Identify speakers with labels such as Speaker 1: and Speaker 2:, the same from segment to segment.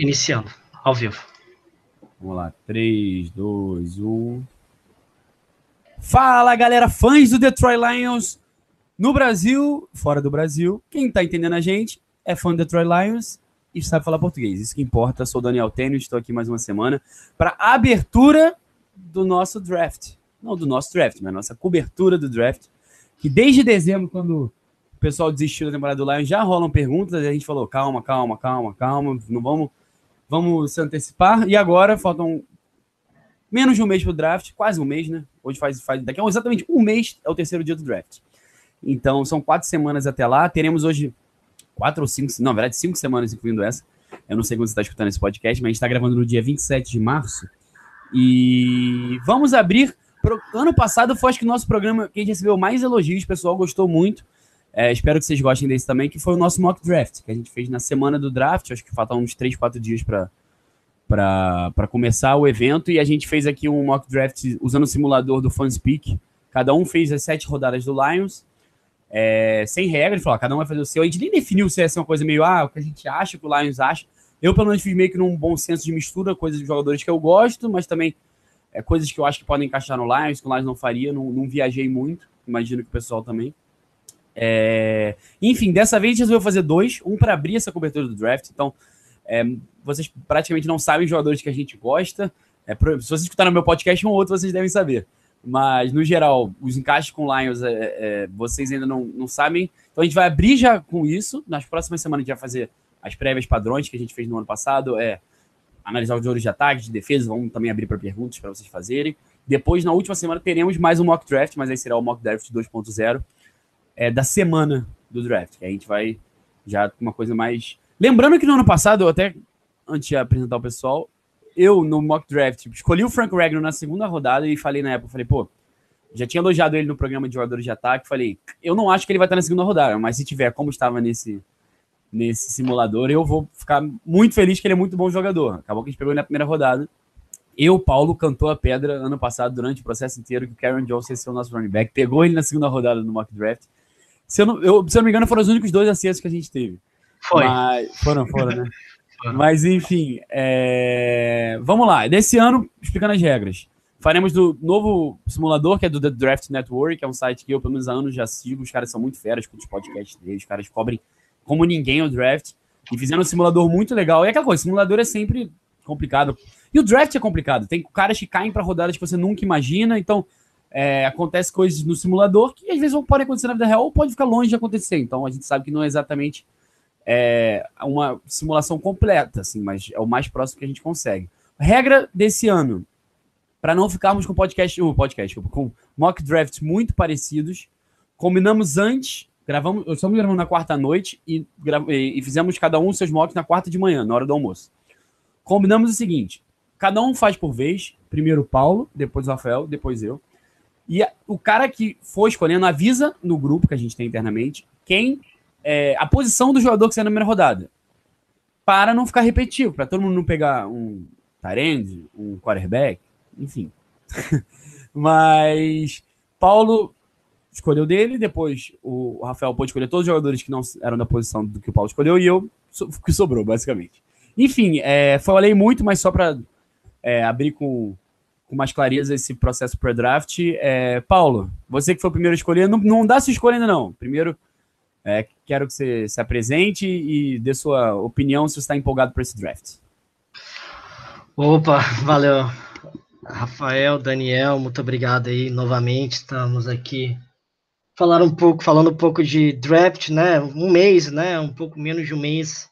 Speaker 1: Iniciando, ao vivo.
Speaker 2: Vamos lá, 3, 2, 1. Fala galera, fãs do Detroit Lions no Brasil, fora do Brasil. Quem tá entendendo a gente é fã do Detroit Lions e sabe falar português. Isso que importa. Sou Daniel Tênio, estou aqui mais uma semana para a abertura do nosso draft. Não do nosso draft, mas nossa cobertura do draft. Que desde dezembro, quando o pessoal desistiu da temporada do Lions, já rolam perguntas. E a gente falou: calma, calma, calma, calma, não vamos, vamos se antecipar. E agora faltam menos de um mês para o draft, quase um mês, né? Hoje faz, faz daqui a exatamente um mês é o terceiro dia do draft. Então são quatro semanas até lá. Teremos hoje quatro ou cinco, não, na verdade, cinco semanas incluindo essa. Eu não sei quando você está escutando esse podcast, mas a gente está gravando no dia 27 de março. E vamos abrir. Pro... Ano passado foi acho que o nosso programa que a gente recebeu mais elogios, o pessoal gostou muito. É, espero que vocês gostem desse também, que foi o nosso mock draft, que a gente fez na semana do draft. Acho que faltam uns 3, 4 dias para começar o evento. E a gente fez aqui um mock draft usando o simulador do FanSpeak. Cada um fez as sete rodadas do Lions é, sem regra, de falar, cada um vai fazer o seu. A gente nem definiu se essa é uma coisa meio, ah, o que a gente acha, que o Lions acha. Eu, pelo menos, fiz meio que num bom senso de mistura, coisas de jogadores que eu gosto, mas também é, coisas que eu acho que podem encaixar no Lions, que o Lions não faria, não, não viajei muito, imagino que o pessoal também. É, enfim, dessa vez a gente resolveu fazer dois, um para abrir essa cobertura do draft, então é, vocês praticamente não sabem os jogadores que a gente gosta. É, se vocês escutaram meu podcast, um ou outro vocês devem saber. Mas, no geral, os encaixes com Lions, é, é, vocês ainda não, não sabem. Então, a gente vai abrir já com isso. Nas próximas semanas, a gente vai fazer as prévias padrões que a gente fez no ano passado. É analisar os jogadores de ataque, de defesa. Vamos também abrir para perguntas para vocês fazerem. Depois, na última semana, teremos mais um mock draft, mas aí será o mock draft 2.0 é, da semana do draft. Que a gente vai já uma coisa mais. Lembrando que no ano passado, eu até, antes de apresentar o pessoal, eu, no mock draft, escolhi o Frank Regno na segunda rodada e falei na época, falei, pô, já tinha elogiado ele no programa de jogadores de ataque, falei, eu não acho que ele vai estar na segunda rodada, mas se tiver como estava nesse, nesse simulador, eu vou ficar muito feliz que ele é muito bom jogador. Acabou que a gente pegou ele na primeira rodada. Eu, Paulo, cantou a pedra ano passado, durante o processo inteiro, que o Karen Johnson ia ser o nosso running back. Pegou ele na segunda rodada no mock draft. Se eu não, eu, se eu não me engano, foram os únicos dois acertos que a gente teve.
Speaker 1: Foi.
Speaker 2: Mas, foram, foram, né? Mas enfim, é... vamos lá. Desse ano, explicando as regras. Faremos do novo simulador, que é do The Draft Network, que é um site que eu, pelo menos há anos, já sigo. Os caras são muito feras com os podcasts deles. Os caras cobrem como ninguém o draft. E fizeram um simulador muito legal. E é aquela coisa, simulador é sempre complicado. E o draft é complicado. Tem caras que caem para rodadas que você nunca imagina. Então, é, acontece coisas no simulador que às vezes podem acontecer na vida real ou pode ficar longe de acontecer. Então, a gente sabe que não é exatamente é uma simulação completa, assim, mas é o mais próximo que a gente consegue. Regra desse ano, para não ficarmos com podcast, uh, podcast, com mock drafts muito parecidos, combinamos antes, gravamos, estamos gravando na quarta noite e, e fizemos cada um seus mocks na quarta de manhã, na hora do almoço. Combinamos o seguinte: cada um faz por vez, primeiro o Paulo, depois o Rafael, depois eu. E o cara que for escolhendo avisa no grupo que a gente tem internamente quem é, a posição do jogador que sai na primeira rodada. Para não ficar repetitivo, para todo mundo não pegar um Tyrande, um quarterback, enfim. Mas Paulo escolheu dele, depois o Rafael pôde escolher todos os jogadores que não eram da posição do que o Paulo escolheu e eu que sobrou, basicamente. Enfim, é, falei muito, mas só para é, abrir com, com mais clareza esse processo pré-draft. É, Paulo, você que foi o primeiro a escolher, não, não dá sua escolha ainda não. Primeiro, é, quero que você se apresente e dê sua opinião se você está empolgado para esse draft.
Speaker 1: Opa, valeu. Rafael, Daniel, muito obrigado aí novamente. Estamos aqui falar um pouco, falando um pouco de draft, né? Um mês, né? Um pouco menos de um mês.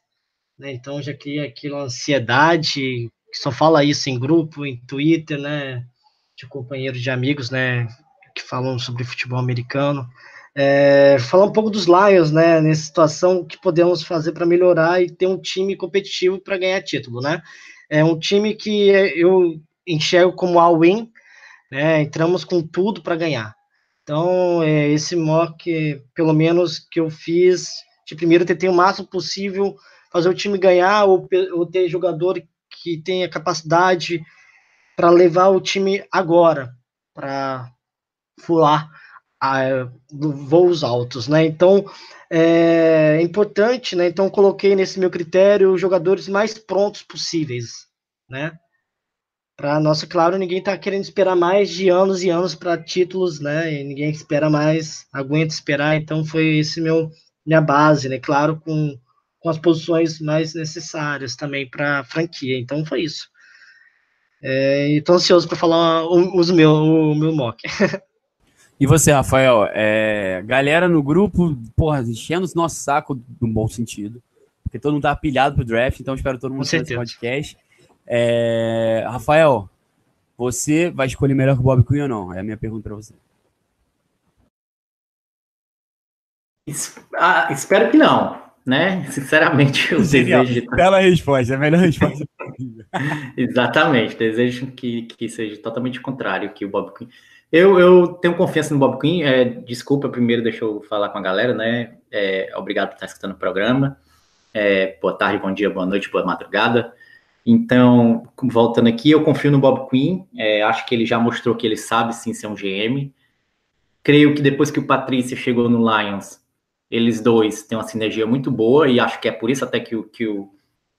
Speaker 1: Né? Então já cria aquela ansiedade, que só fala isso em grupo, em Twitter, né? De companheiros de amigos, né? Que falam sobre futebol americano. É, falar um pouco dos Lions, né? Nessa situação, o que podemos fazer para melhorar e ter um time competitivo para ganhar título, né? É um time que eu enxergo como all-win, né? Entramos com tudo para ganhar. Então, é, esse mock, pelo menos que eu fiz, de primeiro tentei o máximo possível fazer o time ganhar ou, ou ter jogador que tenha capacidade para levar o time agora, para fular a, voos altos, né? Então é importante, né? Então coloquei nesse meu critério os jogadores mais prontos possíveis, né? Para nossa, claro, ninguém está querendo esperar mais de anos e anos para títulos, né? E ninguém espera mais, aguenta esperar. Então foi esse meu minha base, né? Claro, com, com as posições mais necessárias também para a franquia. Então foi isso. É, Estou ansioso para falar os meu, o meu mock.
Speaker 2: E você, Rafael, é, galera no grupo, porra, enchendo o nosso saco no bom sentido. Porque todo mundo tá pilhado pro draft, então espero todo mundo nesse podcast. É, Rafael, você vai escolher melhor que o Bob Quinn ou não? É a minha pergunta para você.
Speaker 3: Ah, espero que não, né? Sinceramente, eu Genial. desejo.
Speaker 2: Bela resposta, é a melhor resposta.
Speaker 3: Exatamente, desejo que, que seja totalmente contrário que o Bob Quinn. Eu, eu tenho confiança no Bob Quinn. É, desculpa, primeiro deixa eu falar com a galera, né? É, obrigado por estar escutando o programa. É, boa tarde, bom dia, boa noite, boa madrugada. Então, voltando aqui, eu confio no Bob Quinn. É, acho que ele já mostrou que ele sabe sim ser um GM. Creio que depois que o Patrícia chegou no Lions, eles dois têm uma sinergia muito boa e acho que é por isso até que, o, que o,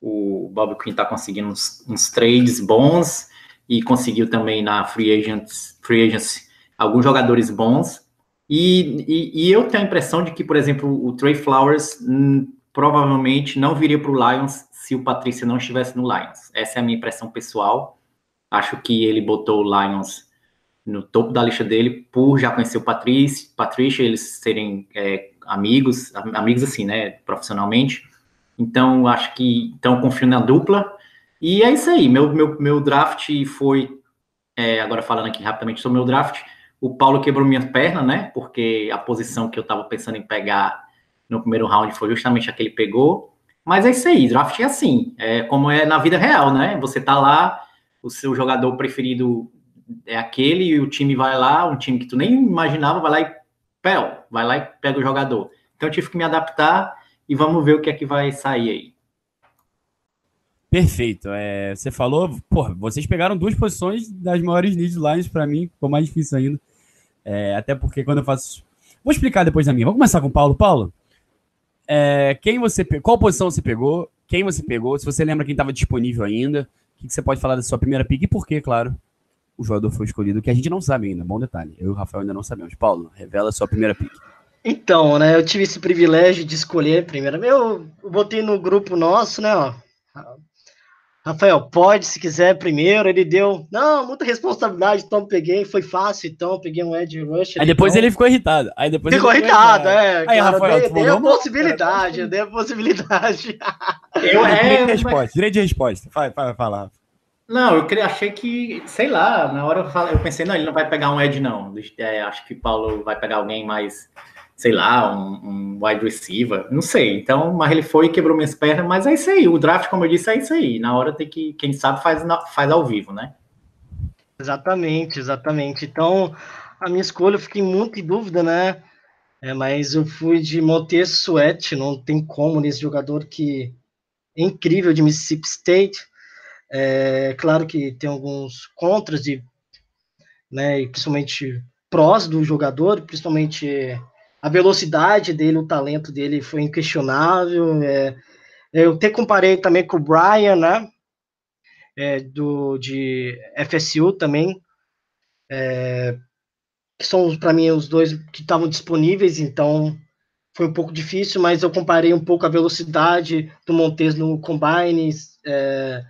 Speaker 3: o Bob Quinn está conseguindo uns, uns trades bons e conseguiu também na Free Agents, Free Agency alguns jogadores bons. E, e, e, eu tenho a impressão de que, por exemplo, o Trey Flowers hum, provavelmente não viria para o Lions se o Patrícia não estivesse no Lions. Essa é a minha impressão pessoal. Acho que ele botou o Lions no topo da lista dele por já conhecer o Patrícia, Patrícia eles serem é, amigos, amigos assim, né, profissionalmente. Então, acho que então confio na dupla. E é isso aí. Meu, meu, meu draft foi. É, agora falando aqui rapidamente sobre o meu draft, o Paulo quebrou minha perna, né? Porque a posição que eu estava pensando em pegar no primeiro round foi justamente a que ele pegou. Mas é isso aí, draft é assim, é como é na vida real, né? Você tá lá, o seu jogador preferido é aquele, e o time vai lá, um time que tu nem imaginava, vai lá e pel, vai lá e pega o jogador. Então eu tive que me adaptar e vamos ver o que é que vai sair aí.
Speaker 2: Perfeito. É, você falou, pô, vocês pegaram duas posições das maiores lead lines para mim, ficou mais difícil ainda. É, até porque quando eu faço. Vou explicar depois da minha. Vamos começar com o Paulo. Paulo, é, quem você qual posição você pegou? Quem você pegou? Se você lembra quem estava disponível ainda, o que, que, você pode falar da sua primeira pick e por que, claro, o jogador foi escolhido, que a gente não sabe ainda. Bom detalhe. Eu e o Rafael ainda não sabemos. Paulo, revela a sua primeira pick.
Speaker 1: Então, né, eu tive esse privilégio de escolher primeiro. Eu botei no grupo nosso, né, ó, Rafael, pode, se quiser, primeiro. Ele deu, não, muita responsabilidade, então peguei, foi fácil, então peguei um Ed Rush.
Speaker 2: Aí depois
Speaker 1: então...
Speaker 2: ele ficou irritado. Aí depois
Speaker 1: ficou, ficou irritado, irritado, é. Aí, cara, Rafael, dei, dei a possibilidade, dei a possibilidade.
Speaker 2: Eu, é, direito de resposta, direito de resposta. Vai, vai falar.
Speaker 3: Não, eu achei que, sei lá, na hora eu, eu pensei, não, ele não vai pegar um Ed, não. É, acho que Paulo vai pegar alguém mais sei lá, um, um wide receiver, não sei. Então, mas ele foi e quebrou minhas pernas, mas é isso aí. O draft, como eu disse, é isso aí. Na hora tem que, quem sabe, faz, faz ao vivo, né?
Speaker 1: Exatamente, exatamente. Então, a minha escolha, eu fiquei muito em dúvida, né? É, mas eu fui de Monte Sweat, não tem como nesse jogador que é incrível de Mississippi State. É, claro que tem alguns contras de, né, principalmente prós do jogador, principalmente a velocidade dele, o talento dele foi inquestionável. É, eu até comparei também com o Brian, né? É, do, de FSU também, é, que são para mim os dois que estavam disponíveis, então foi um pouco difícil, mas eu comparei um pouco a velocidade do Montes no combine, é,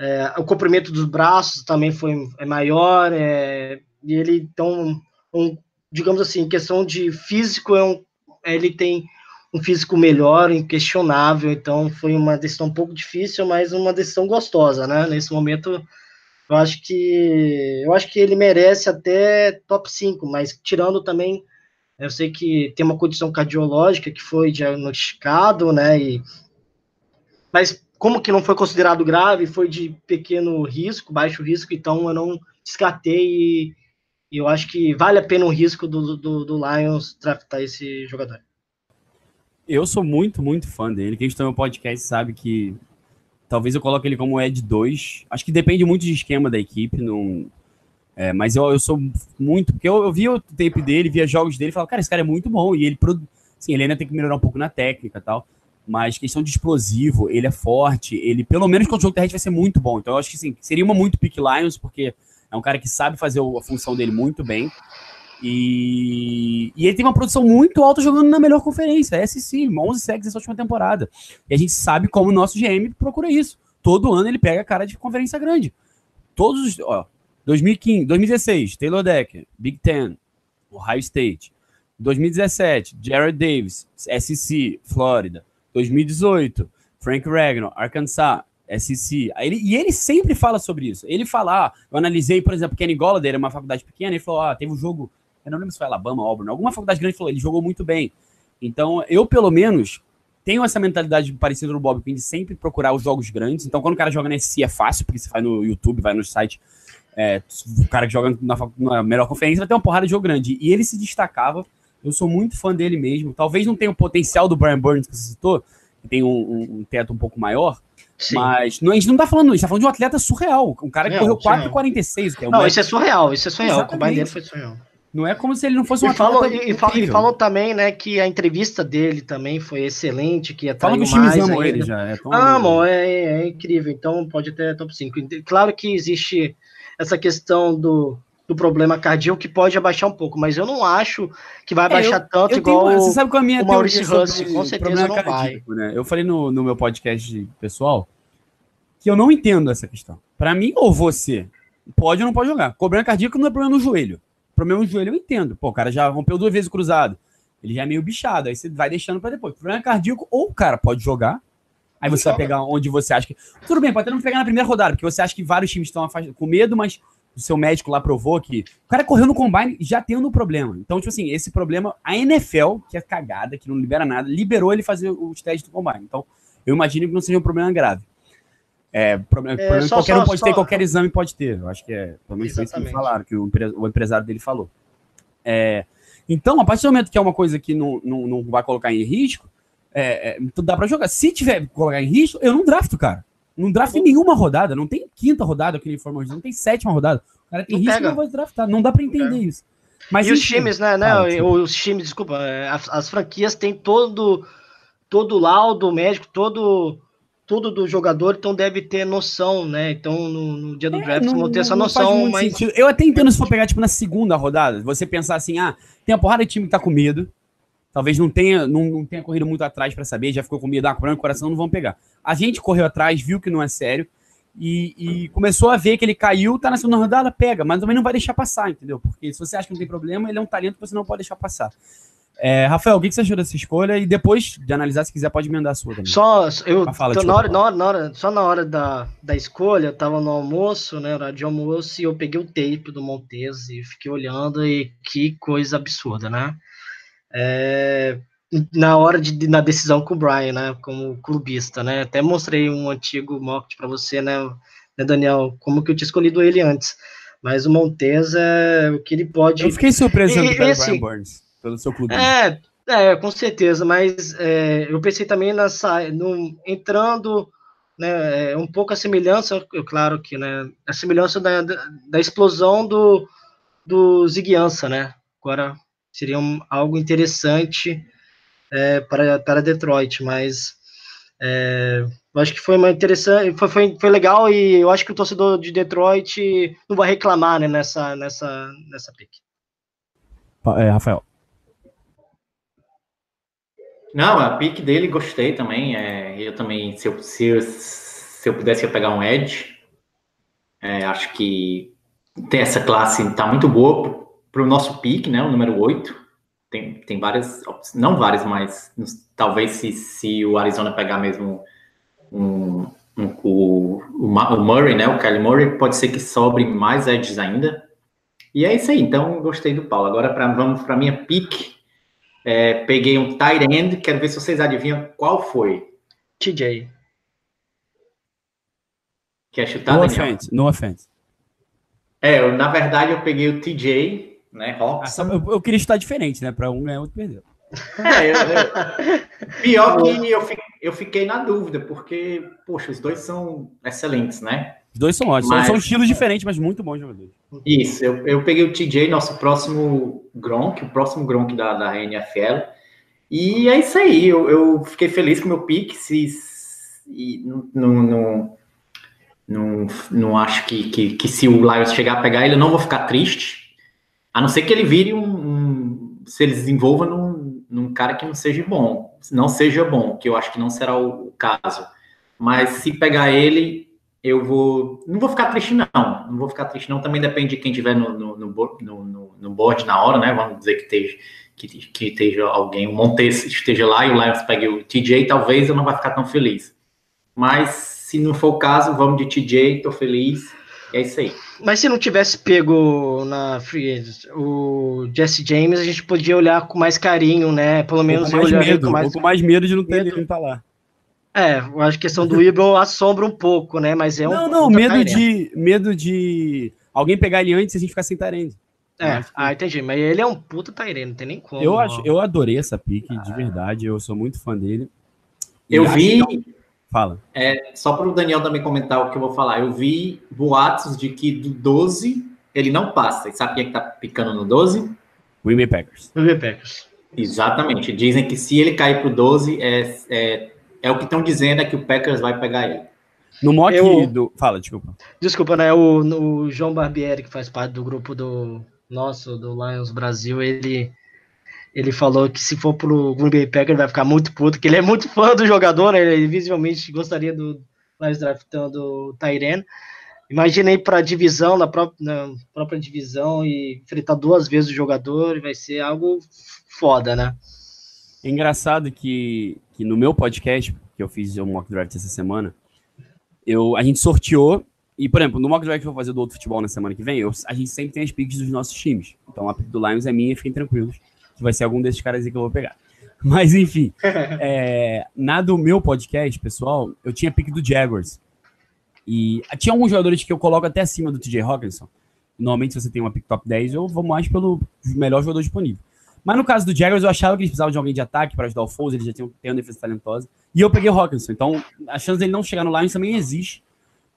Speaker 1: é, o comprimento dos braços também foi é maior, é, e ele então um, digamos assim, questão de físico, é um, ele tem um físico melhor, inquestionável, então foi uma decisão um pouco difícil, mas uma decisão gostosa, né? Nesse momento, eu acho que eu acho que ele merece até top 5, mas tirando também, eu sei que tem uma condição cardiológica que foi diagnosticado, né? E, mas como que não foi considerado grave, foi de pequeno risco, baixo risco, então eu não descartei e eu acho que vale a pena o risco do, do, do Lions draftar esse jogador.
Speaker 2: Eu sou muito, muito fã dele. Quem está no podcast sabe que talvez eu coloque ele como Ed 2. Acho que depende muito do esquema da equipe. Não... É, mas eu, eu sou muito. Porque eu, eu via o tape dele, via jogos dele e falava, cara, esse cara é muito bom. E ele, sim, ele ainda tem que melhorar um pouco na técnica e tal. Mas questão de explosivo, ele é forte. Ele, pelo menos com o jogo terrestre, vai ser muito bom. Então eu acho que sim, seria uma muito pick Lions, porque é um cara que sabe fazer a função dele muito bem. E, e ele tem uma produção muito alta jogando na melhor conferência, é SC, 11 sacks nessa última temporada. E a gente sabe como o nosso GM procura isso. Todo ano ele pega a cara de conferência grande. Todos os. Ó, 2015, 2016, Taylor Decker, Big Ten, Ohio State. 2017, Jared Davis, SC, Flórida. 2018, Frank Ragnar, Arkansas, SC. Ele, e ele sempre fala sobre isso. Ele fala, ah, eu analisei, por exemplo, Kenny Golladay, uma faculdade pequena, ele falou, ah, teve um jogo, eu não lembro se foi Alabama, Auburn, alguma faculdade grande falou, ele jogou muito bem. Então, eu, pelo menos, tenho essa mentalidade parecida no Bob Quinn de sempre procurar os jogos grandes. Então, quando o cara joga na SC é fácil, porque você vai no YouTube, vai no site, é, o cara que joga na, na, melhor conferência vai ter uma porrada de jogo grande. E ele se destacava. Eu sou muito fã dele mesmo. Talvez não tenha o potencial do Brian Burns que você citou, que tem um, um, um teto um pouco maior. Sim. Mas não, a gente não tá falando, a gente tá falando de um atleta surreal. Um cara que correu 4,46.
Speaker 1: É um não, isso é surreal, isso é surreal. Exatamente. O combine dele foi surreal.
Speaker 2: Não é como se ele não fosse um
Speaker 1: e falou, e, falou também, né, que a entrevista dele também foi excelente, que
Speaker 2: Fala que os times amam ele já. É
Speaker 1: amam, é, é, incrível. Então pode ter top 5. Claro que existe essa questão do, do problema cardíaco que pode abaixar um pouco, mas eu não acho que vai abaixar é, eu, tanto eu igual tenho,
Speaker 2: você sabe qual é a minha
Speaker 1: o Maurício Russ, com certeza não vai.
Speaker 2: Né? Eu falei no, no meu podcast pessoal que eu não entendo essa questão. Para mim, ou você pode ou não pode jogar. Problema cardíaco não é problema no joelho problema no joelho eu entendo. Pô, o cara já rompeu duas vezes o cruzado. Ele já é meio bichado. Aí você vai deixando para depois. Problema cardíaco, ou o cara pode jogar. Aí você vai pegar onde você acha que. Tudo bem, pode até não pegar na primeira rodada, porque você acha que vários times estão com medo, mas o seu médico lá provou que o cara correu no combine já tendo um problema. Então, tipo assim, esse problema, a NFL, que é cagada, que não libera nada, liberou ele fazer os testes do combine. Então, eu imagino que não seja um problema grave. É, problema, é, problema só, qualquer só, um pode só, ter, qualquer exame pode ter. Eu acho que é. Pelo menos foi isso que falaram, que o, o empresário dele falou. É, então, a partir do momento que é uma coisa que não, não, não vai colocar em risco, é, é, dá para jogar. Se tiver colocar em risco, eu não drafto, cara. Não drafto em nenhuma rodada. Não tem quinta rodada que ele informou, não tem sétima rodada. O cara tem não risco, pega. não vai draftar. Não dá para entender isso.
Speaker 1: Mas, e enfim, os times, né? né ah, os times, desculpa, é, as, as franquias têm todo todo laudo médico, todo tudo do jogador, então deve ter noção, né? Então, no, no dia do é, draft, não, vão ter essa noção. Mas...
Speaker 2: Sentido. Eu até entendo se for pegar, tipo, na segunda rodada, você pensar assim, ah, tem a porrada de time que tá com medo, talvez não tenha, não, não tenha corrido muito atrás para saber, já ficou com medo, ah, problema no coração, não vão pegar. A gente correu atrás, viu que não é sério, e, e, começou a ver que ele caiu, tá na segunda rodada, pega, mas também não vai deixar passar, entendeu? Porque se você acha que não tem problema, ele é um talento que você não pode deixar passar. É, Rafael, o que você achou dessa escolha? E depois de analisar, se quiser, pode emendar a sua também.
Speaker 1: Só, eu, fala, na hora, na hora, na hora, só na hora da, da escolha, eu tava no almoço, né, hora de almoço, e eu peguei o tape do Montes e fiquei olhando, e que coisa absurda, né? É, na hora de na decisão com o Brian, né, como clubista, né? Até mostrei um antigo mock para você, né, né, Daniel, como que eu tinha escolhido ele antes. Mas o Montes é o que ele pode.
Speaker 2: Eu fiquei surpreso e, pelo assim, Brian Burns pelo seu clube.
Speaker 1: É, é com certeza, mas é, eu pensei também nessa, no, entrando né, é, um pouco a semelhança, eu, claro que, né, a semelhança da, da, da explosão do, do Ziguiança, né, agora seria um, algo interessante é, para, para Detroit, mas é, eu acho que foi uma interessante, foi, foi, foi legal e eu acho que o torcedor de Detroit não vai reclamar né, nessa, nessa, nessa pick.
Speaker 2: É, Rafael.
Speaker 3: Não, a pick dele gostei também. É, eu também, se eu, se, eu, se eu pudesse eu pegar um Edge, é, acho que tem essa classe está muito boa para o nosso pick, né? O número 8. Tem, tem várias, não várias, mas talvez se, se o Arizona pegar mesmo um, um, o, o, Murray, né? O Kelly Murray, pode ser que sobre mais edges ainda. E é isso aí. Então, gostei do Paulo. Agora pra, vamos para minha pick. É, peguei um tight end, quero ver se vocês adivinham qual foi.
Speaker 1: TJ.
Speaker 3: Quer chutar,
Speaker 2: no Daniel? Offense, no offense.
Speaker 3: É, eu, na verdade eu peguei o TJ, né, Robson.
Speaker 2: Ah, eu, eu, queria chutar diferente, né, para um ganhar, outro perdeu.
Speaker 3: É, eu, eu, pior que eu, eu fiquei na dúvida, porque, poxa, os dois são excelentes, né?
Speaker 2: Os dois são ótimos. Mas... São, estilos diferentes, mas muito bons jogadores.
Speaker 3: Isso, eu, eu peguei o TJ, nosso próximo Gronk, o próximo Gronk da, da NFL. E é isso aí, eu, eu fiquei feliz com o meu pique. Se, se não, não, não, não acho que, que, que, se o Lions chegar a pegar ele, eu não vou ficar triste. A não ser que ele vire um. um se ele desenvolva num, num cara que não seja bom. Não seja bom, que eu acho que não será o, o caso. Mas se pegar ele, eu vou. Não vou ficar triste, não. Não vou ficar triste, não. Também depende de quem tiver no, no, no, no, no board na hora, né? Vamos dizer que esteja, que, que esteja alguém, o Montes esteja lá e o Lions pegue o TJ, talvez eu não vá ficar tão feliz. Mas se não for o caso, vamos de TJ, tô feliz. É isso aí.
Speaker 1: Mas se não tivesse pego na Free Agents o Jesse James, a gente podia olhar com mais carinho, né? Pelo menos
Speaker 2: com mais medo, com mais... com mais medo de não ter medo. ele tá lá.
Speaker 1: É, eu acho que a questão do Ibron assombra um pouco, né? Mas é um.
Speaker 2: Não, não, medo de, medo de alguém pegar ele antes e a gente ficar sem Tyrande.
Speaker 1: É, que... ah, entendi. Mas ele é um puta Tyrande, não tem nem como.
Speaker 2: Eu, acho, eu adorei essa pique, de verdade. Eu sou muito fã dele.
Speaker 3: Eu vi.
Speaker 2: Fala.
Speaker 3: É, só para o Daniel também comentar o que eu vou falar. Eu vi boatos de que do 12 ele não passa. E sabe quem é que tá picando no 12?
Speaker 2: Green Packers.
Speaker 1: Green Packers.
Speaker 3: Exatamente. Dizem que se ele cair pro 12, é, é é o que estão dizendo é que o Packers vai pegar ele.
Speaker 2: No mock eu, do. Fala, desculpa.
Speaker 1: Desculpa, né? O, o João Barbieri, que faz parte do grupo do nosso, do Lions Brasil, ele, ele falou que se for pro Green Bay Packers vai ficar muito puto, que ele é muito fã do jogador, né? Ele visivelmente gostaria do Lions draftando o Tyren. Imaginei para a divisão, na própria, na própria divisão, e enfrentar duas vezes o jogador, vai ser algo foda, né?
Speaker 2: É engraçado que, que no meu podcast, que eu fiz o mock draft essa semana, eu, a gente sorteou. E, por exemplo, no mock draft que eu vou fazer do outro futebol na semana que vem, eu, a gente sempre tem as picks dos nossos times. Então a pick do Lions é minha, fiquem tranquilos, que vai ser algum desses caras aí que eu vou pegar. Mas, enfim, é, na do meu podcast, pessoal, eu tinha pick do Jaguars. E tinha alguns jogadores que eu coloco até acima do TJ Hawkinson. Normalmente, se você tem uma pick top 10, eu vou mais pelo melhor jogador disponível. Mas no caso do Jaguars, eu achava que eles precisavam de alguém de ataque para ajudar o Foles, eles já tinham uma defesa talentosa. E eu peguei o Hawkinson. Então, a chance dele não chegar no Lions também existe.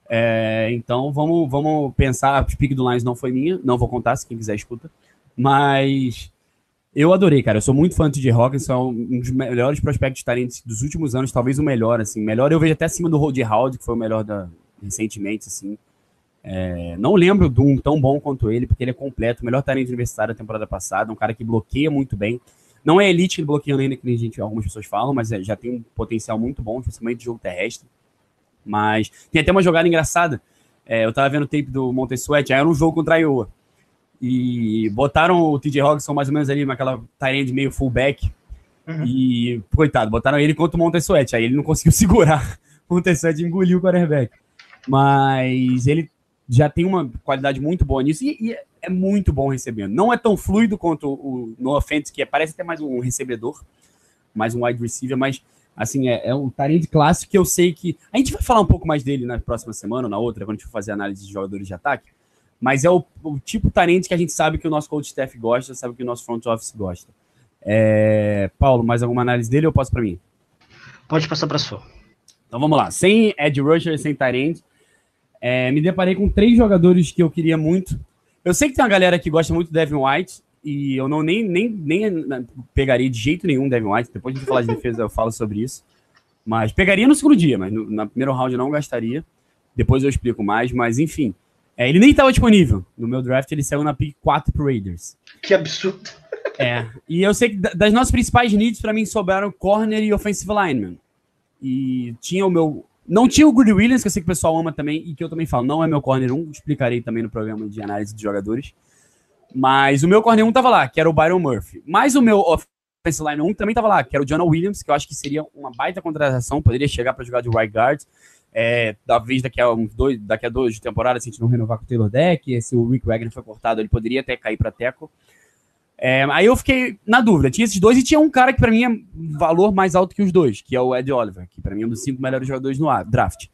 Speaker 2: É, então, vamos, vamos pensar. A pick do Lions não foi minha. Não vou contar, se quem quiser escuta. Mas eu adorei, cara. Eu sou muito fã de TJ Hawkinson. É um dos melhores prospectos de talentos dos últimos anos. Talvez o melhor, assim. Melhor eu vejo até acima do Roddy Howard, que foi o melhor da, recentemente, assim. É, não lembro de um tão bom quanto ele, porque ele é completo, melhor talento universitário da temporada passada, um cara que bloqueia muito bem. Não é elite bloqueando ainda, que gente, algumas pessoas falam, mas é, já tem um potencial muito bom, principalmente de jogo terrestre. Mas tem até uma jogada engraçada. É, eu tava vendo o tape do Montessuet, aí era um jogo contra a Iowa. E botaram o TJ Hogson mais ou menos ali naquela Tyrande meio fullback. Uhum. E, coitado, botaram ele contra o Montessuet. Aí ele não conseguiu segurar. O Montessuet engoliu o quarterback. Mas ele já tem uma qualidade muito boa nisso e, e, é muito bom recebendo. Não é tão fluido quanto o No Offense, que é, parece até mais um recebedor, mais um wide receiver, mas assim, é, é um talento clássico que eu sei que. A gente vai falar um pouco mais dele na próxima semana ou na outra, quando a gente for fazer análise de jogadores de ataque. Mas é o, o tipo de talento que a gente sabe que o nosso coach staff gosta, sabe que o nosso front office gosta. É... Paulo, mais alguma análise dele ou eu passo para mim?
Speaker 1: Pode passar para sua.
Speaker 2: Então vamos lá. Sem Ed Rusher, sem Tyrant, é, me deparei com três jogadores que eu queria muito. Eu sei que tem uma galera que gosta muito do Devin White, e eu não nem, nem, nem pegaria de jeito nenhum Devin White. Depois de falar de defesa, eu falo sobre isso. Mas pegaria no segundo dia, mas no, na primeiro round eu não gastaria. Depois eu explico mais, mas enfim. É, ele nem estava disponível. No meu draft, ele saiu na pick 4 pro Raiders.
Speaker 1: Que absurdo.
Speaker 2: É. E eu sei que das nossas principais needs, para mim, sobraram corner e offensive lineman. E tinha o meu não tinha o Greedy Williams, que eu sei que o pessoal ama também, e que eu também falo, não é meu corner 1, explicarei também no programa de análise de jogadores. Mas o meu corner 1 tava lá, que era o Byron Murphy. Mas o meu offensive line 1 também tava lá, que era o Jonah Williams, que eu acho que seria uma baita contratação, poderia chegar para jogar de right guard. É, talvez daqui a uns dois, daqui a dois de temporada, se a gente não renovar com o Taylor Deck, se o Rick Wagner foi cortado, ele poderia até cair para teco. É, aí eu fiquei na dúvida. Tinha esses dois e tinha um cara que para mim é valor mais alto que os dois, que é o Ed Oliver, que para mim é um dos cinco melhores jogadores no draft.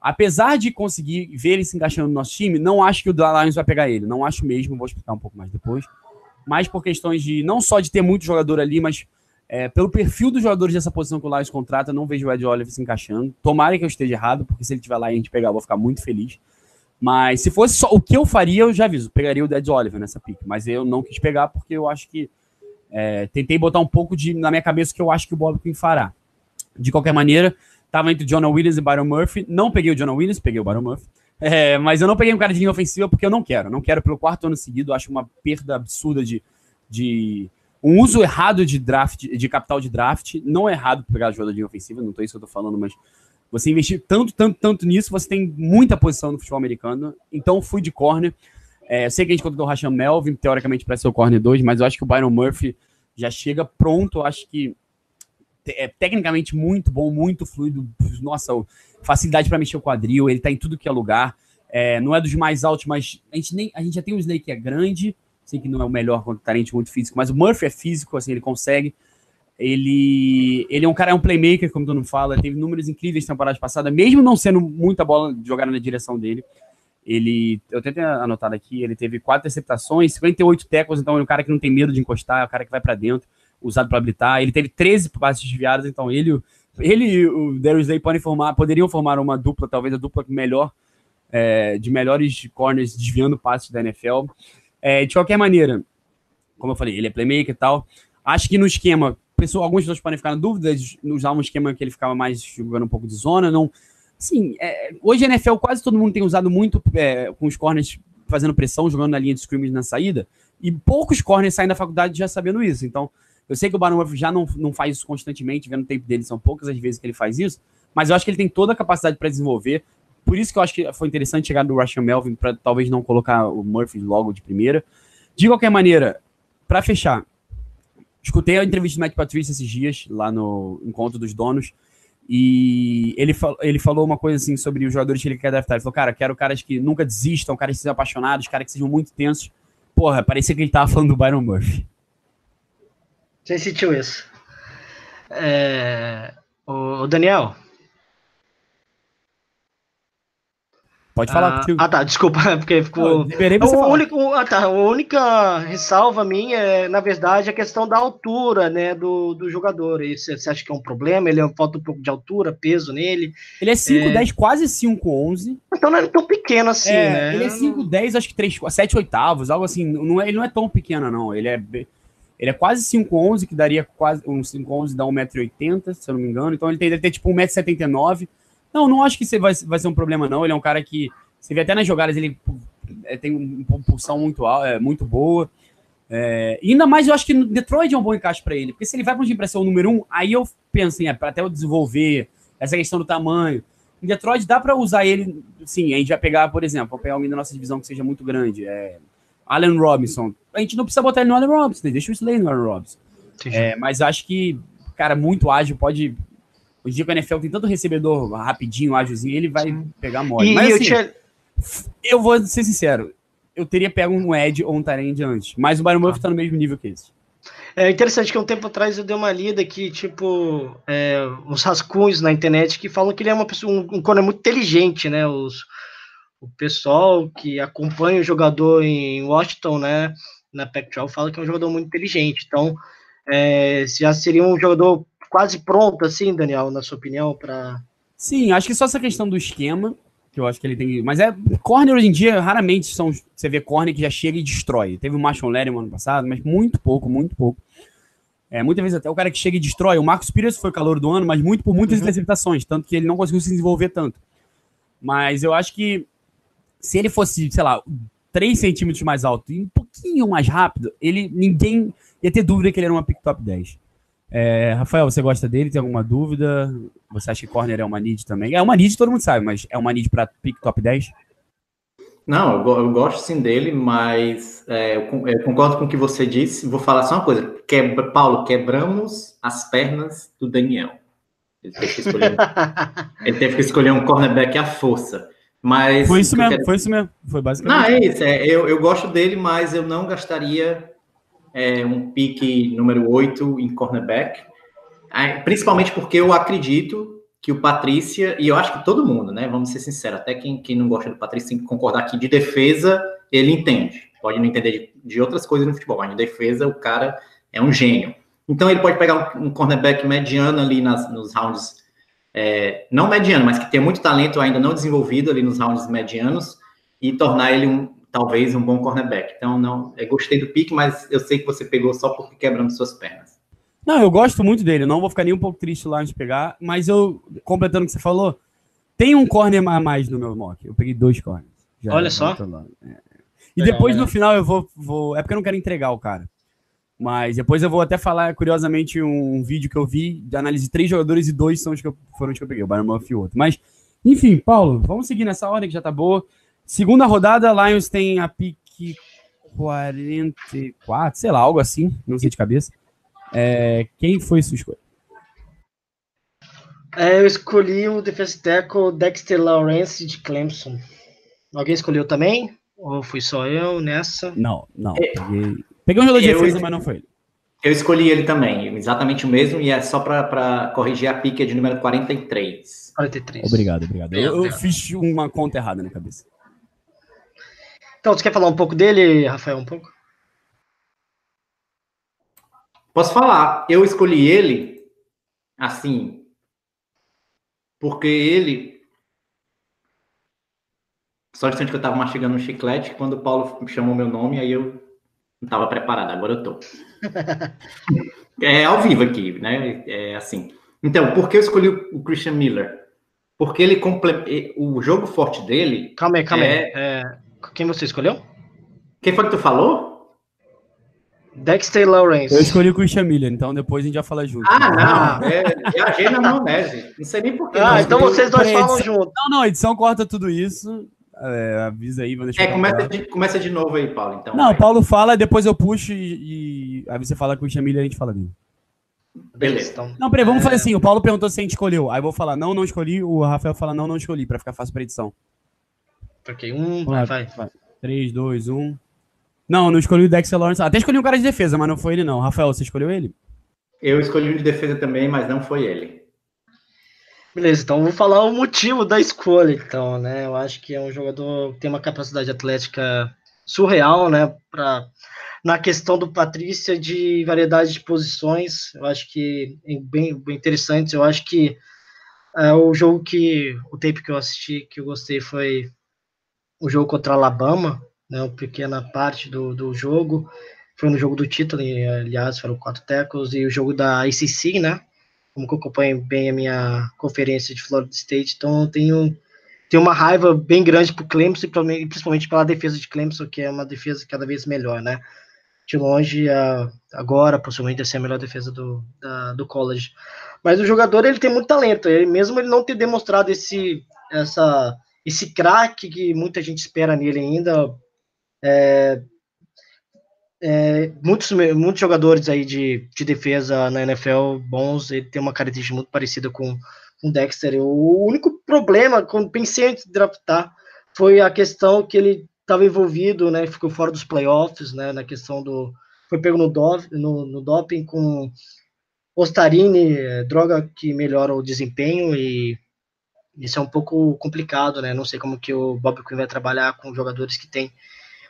Speaker 2: Apesar de conseguir ver ele se encaixando no nosso time, não acho que o Lions vai pegar ele. Não acho mesmo, vou explicar um pouco mais depois. Mas por questões de não só de ter muito jogador ali, mas é, pelo perfil dos jogadores dessa posição que o Lions contrata, não vejo o Ed Oliver se encaixando. Tomara que eu esteja errado, porque se ele estiver lá e a gente pegar, eu vou ficar muito feliz. Mas se fosse só o que eu faria, eu já aviso, pegaria o Dead Oliver nessa pick. Mas eu não quis pegar porque eu acho que é, tentei botar um pouco de na minha cabeça o que eu acho que o Bob Quinn fará. De qualquer maneira, tava entre Jonah Williams e Byron Murphy. Não peguei o Jonah Williams, peguei o Byron Murphy. É, mas eu não peguei um cara de linha ofensiva porque eu não quero. Não quero pelo quarto ano seguido. Acho uma perda absurda de, de um uso errado de draft, de capital de draft. Não é errado pegar jogador ofensiva, não tô isso que eu tô falando, mas você investir tanto, tanto, tanto nisso, você tem muita posição no futebol americano. Então fui de corner. É, sei que a gente contratou o Rasham Melvin, teoricamente para ser o corner 2, mas eu acho que o Byron Murphy já chega pronto. Eu acho que é tecnicamente muito bom, muito fluido. Nossa, facilidade para mexer o quadril, ele tá em tudo que é lugar. É, não é dos mais altos, mas a gente, nem, a gente já tem o Slay que é grande, sei que não é o melhor contra talento muito físico, mas o Murphy é físico, assim, ele consegue. Ele, ele é um cara, é um playmaker, como todo mundo fala, teve números incríveis na temporada passada, mesmo não sendo muita bola jogada na direção dele. Ele, eu tentei anotar aqui, ele teve quatro interceptações, 58 tackles, então é um cara que não tem medo de encostar, é um cara que vai para dentro, usado para habilitar. Ele teve 13 passes desviados, então ele, ele e o Darius Day podem formar, poderiam formar uma dupla, talvez a dupla melhor, é, de melhores corners desviando passes da NFL. É, de qualquer maneira, como eu falei, ele é playmaker e tal. Acho que no esquema, pessoa, algumas pessoas podem ficar na dúvida de usar um esquema que ele ficava mais jogando um pouco de zona. Não, sim, é, hoje a NFL quase todo mundo tem usado muito é, com os corners fazendo pressão, jogando na linha de scrimmage na saída. E poucos corners saem da faculdade já sabendo isso. Então, eu sei que o Baron já não, não faz isso constantemente, vendo o tempo dele, são poucas as vezes que ele faz isso, mas eu acho que ele tem toda a capacidade para desenvolver. Por isso que eu acho que foi interessante chegar do Russian Melvin, para talvez não colocar o Murphy logo de primeira. De qualquer maneira, para fechar, escutei a entrevista do Matt Patricia esses dias, lá no encontro dos donos, e ele, fal ele falou uma coisa assim sobre os jogadores que ele quer draftar. Ele falou, cara, quero caras que nunca desistam, caras que sejam apaixonados, caras que sejam muito tensos. Porra, parecia que ele tava falando do Byron Murphy.
Speaker 1: Você sentiu isso? É... O Daniel,
Speaker 2: Pode falar.
Speaker 1: Ah, ah tá, desculpa, porque ficou. liberei você o único, ah, tá, a única ressalva minha é, na verdade, a questão da altura, né, do, do jogador. Isso, você acha que é um problema? Ele falta um pouco de altura, peso nele?
Speaker 2: Ele é 5'10, é... quase 5'11.
Speaker 1: Então não é tão pequeno assim,
Speaker 2: é,
Speaker 1: né?
Speaker 2: Ele é 5'10, acho que 3, 7 oitavos, algo assim. Não é, ele não é tão pequeno, não. Ele é. Ele é quase 5'11, que daria quase. Um 5'11 dá 1,80m, se eu não me engano. Então ele tem, deve ter tipo 1,79m. Não, não acho que vai, vai ser um problema, não. Ele é um cara que, você vê até nas jogadas, ele é, tem uma propulsão muito, é, muito boa. É, ainda mais eu acho que Detroit é um bom encaixe para ele, porque se ele vai para um time para ser o número um, aí eu penso em é, para até eu desenvolver essa questão do tamanho. Em Detroit dá para usar ele, sim, a gente vai pegar, por exemplo, vamos pegar alguém da nossa divisão que seja muito grande, é, Allen Robinson. A gente não precisa botar ele no Allen Robinson, né? deixa o Slay no Allen Robinson. É, mas acho que, cara, muito ágil, pode Hoje em dia, o NFL tem tanto recebedor rapidinho, ágilzinho, ele vai pegar mole. E, Mas, assim, eu, eu, vou ser sincero, eu teria pego um Ed ou um Tyrande antes. Mas o Byron Murphy ah. tá no mesmo nível que esse.
Speaker 1: É interessante que um tempo atrás eu dei uma lida que, tipo, é, uns rascunhos na internet que falam que ele é uma pessoa, um, um corner muito inteligente, né? Os, o pessoal que acompanha o jogador em Washington, né? Na Pac-12 fala que é um jogador muito inteligente. Então, é, já seria um jogador quase pronto, assim, Daniel, na sua opinião, para.
Speaker 2: Sim, acho que só essa questão do esquema, que eu acho que ele tem. Mas é. Corner hoje em dia, raramente são. Você vê corner que já chega e destrói. Teve o Marshall Larry no ano passado, mas muito pouco, muito pouco. É, muitas vezes até o cara que chega e destrói. O Marcos Pires foi o calor do ano, mas muito por muitas uhum. interceptações, tanto que ele não conseguiu se desenvolver tanto. Mas eu acho que se ele fosse, sei lá, 3 centímetros mais alto e um pouquinho mais rápido, ele ninguém ia ter dúvida que ele era uma pick top 10. É, Rafael, você gosta dele? Tem alguma dúvida? Você acha que corner é uma need também? É uma need, todo mundo sabe, mas é uma need para pick top 10?
Speaker 3: Não, eu, eu, gosto sim dele, mas é, eu, eu, concordo com o que você disse. Vou falar só uma coisa. Quebra, Paulo, quebramos as pernas do Daniel. Ele teve que escolher, ele teve que escolher um cornerback à força. Mas
Speaker 2: foi isso mesmo, quero... foi isso mesmo. Foi basicamente.
Speaker 3: Não, é isso. É, eu, eu gosto dele, mas eu não gastaria é, um pique número 8 em cornerback, principalmente porque eu acredito que o Patrícia, e eu acho que todo mundo, né? Vamos ser sinceros, até quem, quem não gosta do Patrícia tem que concordar que de defesa ele entende. Pode não entender de, de outras coisas no futebol, mas de defesa o cara é um gênio. Então ele pode pegar um, um cornerback mediano ali nas, nos rounds, é, não mediano, mas que tem muito talento ainda não desenvolvido ali nos rounds medianos, e tornar ele um talvez um bom cornerback. Então, não, eu gostei do pique, mas eu sei que você pegou só porque quebrando suas pernas.
Speaker 2: Não, eu gosto muito dele, não vou ficar nem um pouco triste lá de pegar, mas eu, completando o que você falou, tem um corner a mais no meu mock. Eu peguei dois corners.
Speaker 1: Já Olha só.
Speaker 2: É. E depois no final eu vou, vou. É porque eu não quero entregar o cara. Mas depois eu vou até falar, curiosamente, um vídeo que eu vi de análise de três jogadores e dois são os que eu, foram os que eu peguei, o Byron Murphy e o outro. Mas, enfim, Paulo, vamos seguir nessa ordem que já tá boa. Segunda rodada, Lions tem a pique 44, sei lá, algo assim, não sei de cabeça. É, quem foi sua escolha?
Speaker 1: É, eu escolhi o defensive tackle Dexter Lawrence de Clemson. Alguém escolheu também? Ou fui só eu nessa?
Speaker 2: Não, não. É, peguei, peguei um jogador de defesa, mas não foi ele.
Speaker 3: Eu escolhi ele também, exatamente o mesmo, e é só para corrigir a pique de número 43.
Speaker 1: 43.
Speaker 2: Obrigado, obrigado. Eu, eu fiz uma conta errada na cabeça.
Speaker 1: Então, você quer falar um pouco dele, Rafael, um pouco?
Speaker 3: Posso falar. Eu escolhi ele, assim, porque ele só um instante que eu estava mastigando um chiclete, quando o Paulo chamou meu nome, aí eu não estava preparado, agora eu tô. é ao vivo aqui, né? É assim. Então, por que eu escolhi o Christian Miller? Porque ele comple... o jogo forte dele.
Speaker 1: Calma aí, calma é... aí. É... Quem você escolheu?
Speaker 3: Quem foi que tu falou?
Speaker 1: Dexter Lawrence.
Speaker 2: Eu escolhi o Christian Miller, então depois a gente já fala junto.
Speaker 3: Ah, não. É, viajei na maionese. Não sei nem porquê.
Speaker 1: Ah, então vocês dois falam junto.
Speaker 2: Não, não, a edição corta tudo isso. É, avisa aí, vou deixar.
Speaker 3: É, começa de, começa de novo aí, Paulo. Então,
Speaker 2: não, o Paulo fala, depois eu puxo e, e aí você fala com o Chamilha e a gente fala dele.
Speaker 3: Beleza. Então,
Speaker 2: não, peraí, vamos é... fazer assim. O Paulo perguntou se a gente escolheu. Aí eu vou falar não, não escolhi. O Rafael fala não, não escolhi, pra ficar fácil pra edição.
Speaker 1: Ok, um, vai, vai. vai.
Speaker 2: 3, 2, 1. Não, não escolhi o Dexter Lawrence. Até escolhi um cara de defesa, mas não foi ele, não. Rafael, você escolheu ele?
Speaker 3: Eu escolhi um de defesa também, mas não foi ele.
Speaker 1: Beleza, então vou falar o motivo da escolha, então, né? Eu acho que é um jogador que tem uma capacidade atlética surreal, né? Pra, na questão do Patrícia de variedade de posições, eu acho que é bem, bem interessante. Eu acho que é, o jogo que o tempo que eu assisti que eu gostei foi o jogo contra Alabama, né? Uma pequena parte do, do jogo foi no jogo do título, aliás, foram quatro tackles e o jogo da ICC, né? como que eu acompanho bem a minha conferência de Florida State, então eu tenho, tenho uma raiva bem grande pro Clemson, principalmente pela defesa de Clemson, que é uma defesa cada vez melhor, né? De longe, agora, possivelmente, deve ser a melhor defesa do, da, do college. Mas o jogador, ele tem muito talento, ele, mesmo ele não ter demonstrado esse, essa, esse craque que muita gente espera nele ainda, é, é, muitos, muitos jogadores aí de, de defesa na NFL bons, ele tem uma característica muito parecida com o Dexter. O único problema, quando pensei antes de draftar, foi a questão que ele estava envolvido, né, ficou fora dos playoffs, né, na questão do... Foi pego no, do, no, no doping com Ostarine, é, droga que melhora o desempenho e isso é um pouco complicado, né, não sei como que o Bob Quinn vai trabalhar com jogadores que têm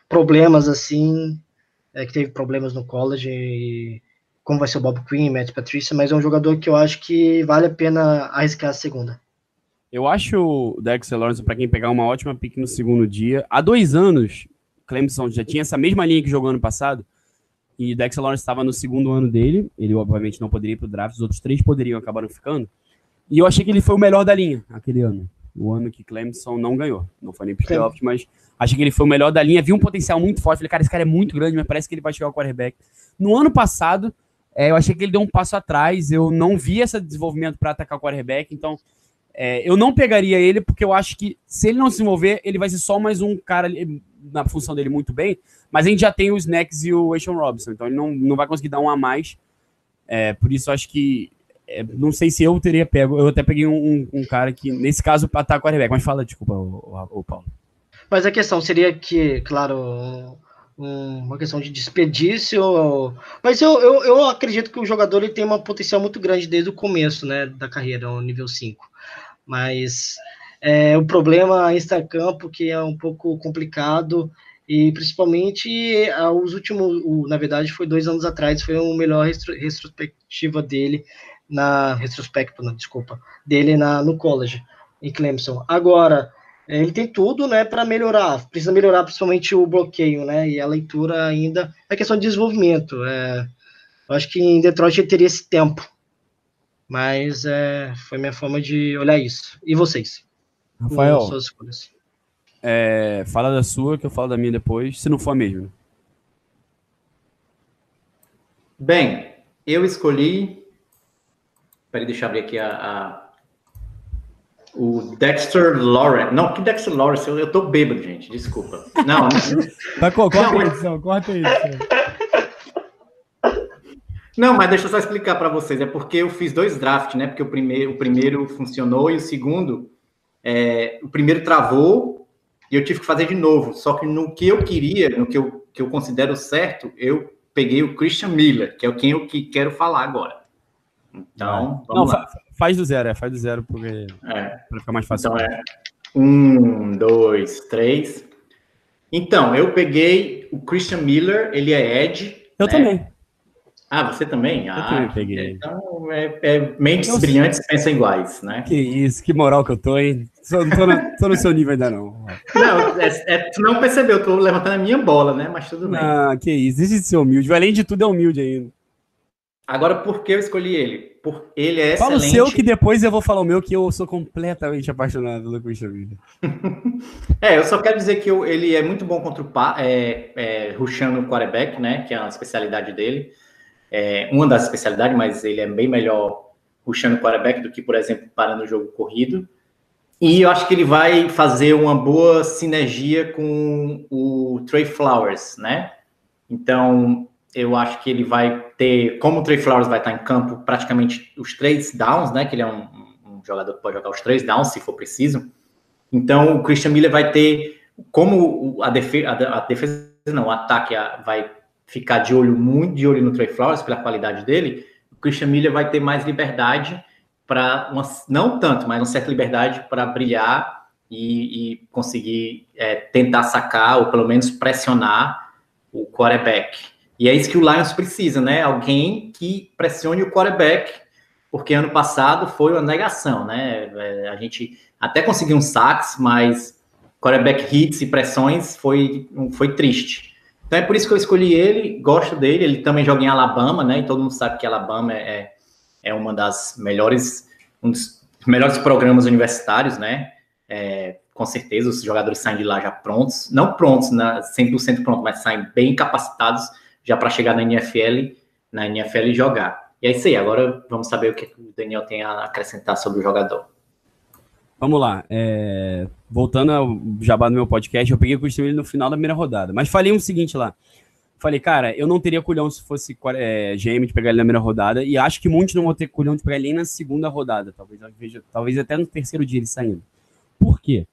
Speaker 1: problemas assim é, que teve problemas no college, e como vai ser o Bob Quinn, Matt Patricia, mas é um jogador que eu acho que vale a pena arriscar a segunda.
Speaker 2: Eu acho o Dexter Lawrence, para quem pegar uma ótima pick no segundo dia. Há dois anos, Clemson já tinha essa mesma linha que jogou ano passado, e Dexter Lawrence estava no segundo ano dele. Ele, obviamente, não poderia ir para o draft, os outros três poderiam, acabaram ficando. E eu achei que ele foi o melhor da linha aquele ano. O ano que Clemson não ganhou. Não foi nem para playoffs, mas Achei que ele foi o melhor da linha, vi um potencial muito forte. Falei, cara, esse cara é muito grande, mas parece que ele vai chegar ao quarterback. No ano passado, é, eu achei que ele deu um passo atrás. Eu não vi esse desenvolvimento para atacar o quarterback, então é, eu não pegaria ele, porque eu acho que se ele não se mover, ele vai ser só mais um cara na função dele muito bem. Mas a gente já tem o Snacks e o Ashon Robinson, então ele não, não vai conseguir dar um a mais. É, por isso, eu acho que. É, não sei se eu teria pego. Eu até peguei um, um, cara que, nesse caso, para atacar o quarterback. Mas fala, desculpa, o, o, o Paulo.
Speaker 1: Mas a questão seria que, claro, um, uma questão de desperdício. Mas eu, eu, eu, acredito que o jogador ele tem um potencial muito grande desde o começo né, da carreira, o nível 5. Mas é, o problema está campo que é um pouco complicado e principalmente os últimos, na verdade foi dois anos atrás, foi o melhor retrospectiva dele na retrospecto, não, desculpa, dele na, no college em Clemson. Agora ele tem tudo, né, para melhorar. Precisa melhorar principalmente o bloqueio, né, e a leitura ainda é questão de desenvolvimento. É, eu acho que em Detroit ele teria esse tempo, mas é, foi minha forma de olhar isso. E vocês?
Speaker 2: Rafael, é, fala da sua que eu falo da minha depois, se não for a mesma.
Speaker 3: Bem, eu escolhi. Peraí, deixa eu abrir aqui a, a o Dexter Lawrence. Não, que Dexter Lawrence? Eu, eu tô bêbado, gente. Desculpa. Não.
Speaker 2: tá, corta não, edição, corta edição.
Speaker 3: Não, mas deixa eu só explicar para vocês. É porque eu fiz dois drafts, né? Porque o primeiro, o primeiro funcionou e o segundo, é, o primeiro travou e eu tive que fazer de novo. Só que no que eu queria, no que eu, que eu considero certo, eu peguei o Christian Miller, que é o quem eu que quero falar agora. Então,
Speaker 2: vamos Não, lá. Faz do zero, é, faz do zero, porque é. para ficar mais fácil.
Speaker 3: Então é um, dois, três. Então, eu peguei o Christian Miller, ele é Ed.
Speaker 2: Eu né? também.
Speaker 3: Ah, você também?
Speaker 2: Eu
Speaker 3: ah,
Speaker 2: também peguei.
Speaker 3: Então, é, é mentes Nossa. brilhantes pensam iguais, né?
Speaker 2: Que isso, que moral que eu tô, hein? Tô, tô, na, tô no seu nível ainda não.
Speaker 3: Não, é, é, tu não percebeu, tô levantando a minha bola, né? Mas tudo bem.
Speaker 2: Ah, que isso, deixa de ser humilde. Além de tudo, é humilde ainda.
Speaker 3: Agora, por que eu escolhi ele? Por ele é
Speaker 2: Fala excelente. Fala o seu que depois eu vou falar o meu, que eu sou completamente apaixonado pelo Christian Miller.
Speaker 3: é, eu só quero dizer que eu, ele é muito bom contra o é, é, rushando o quarterback, né? Que é uma especialidade dele. É, uma das especialidades, mas ele é bem melhor rushando o quarterback do que, por exemplo, parando o jogo corrido. E eu acho que ele vai fazer uma boa sinergia com o Trey Flowers, né? Então, eu acho que ele vai ter, como o Trey Flowers vai estar em campo praticamente os três downs, né? Que ele é um, um jogador que pode jogar os três downs se for preciso. Então o Christian Miller vai ter, como a a defesa não, o ataque vai ficar de olho, muito de olho no Trey Flowers pela qualidade dele, o Christian Miller vai ter mais liberdade para, não tanto, mas uma certa liberdade para brilhar e, e conseguir é, tentar sacar ou pelo menos pressionar o quarterback. E é isso que o Lions precisa, né? Alguém que pressione o quarterback, porque ano passado foi uma negação, né? É, a gente até conseguiu um sax, mas quarterback hits e pressões foi, foi triste. Então é por isso que eu escolhi ele, gosto dele, ele também joga em Alabama, né? E todo mundo sabe que Alabama é, é uma das melhores, um dos melhores programas universitários, né? É, com certeza os jogadores saem de lá já prontos, não prontos, né, 100% prontos, mas saem bem capacitados já para chegar na NFL, na NFL e jogar. E é isso aí, agora vamos saber o que o Daniel tem a acrescentar sobre o jogador.
Speaker 2: Vamos lá. É... Voltando ao jabá do meu podcast, eu peguei o Christian no final da primeira rodada. Mas falei o seguinte lá. Falei, cara, eu não teria culhão se fosse é, GM de pegar ele na primeira rodada. E acho que muitos não vão ter culhão de pegar ele na segunda rodada. Talvez, talvez até no terceiro dia ele saindo. Por quê?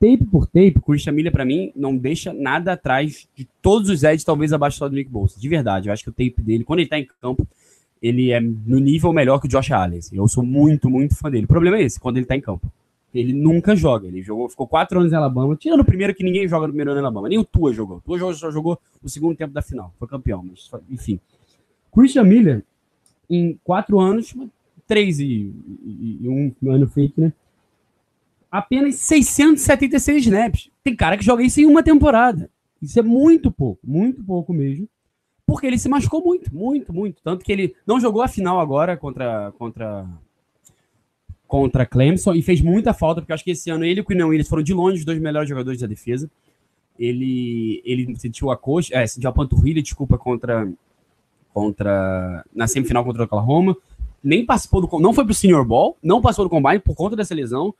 Speaker 2: Tape por tape, Christian Miller, para mim, não deixa nada atrás de todos os Eds, talvez abaixo do Nick Bolsa. De verdade, eu acho que o tape dele, quando ele tá em campo, ele é no nível melhor que o Josh Allen. Eu sou muito, muito fã dele. O problema é esse, quando ele tá em campo. Ele nunca joga. Ele jogou, ficou quatro anos em Alabama, tirando o primeiro que ninguém joga no primeiro ano em Alabama. Nem o Tua jogou. O Tua só jogou o segundo tempo da final. Foi campeão, mas enfim. Christian Miller, em quatro anos, três e, e, e um ano fake, né? Apenas 676 snaps. Tem cara que joga isso em uma temporada. Isso é muito pouco, muito pouco mesmo. Porque ele se machucou muito, muito, muito. Tanto que ele não jogou a final agora contra contra contra Clemson e fez muita falta, porque acho que esse ano ele e o Quinn Williams foram de longe os dois melhores jogadores da defesa. Ele, ele sentiu a coxa, é, sentiu a panturrilha, desculpa, contra contra na semifinal contra o Oklahoma. Nem participou do não foi pro Senior Ball, não passou do combine por conta dessa lesão.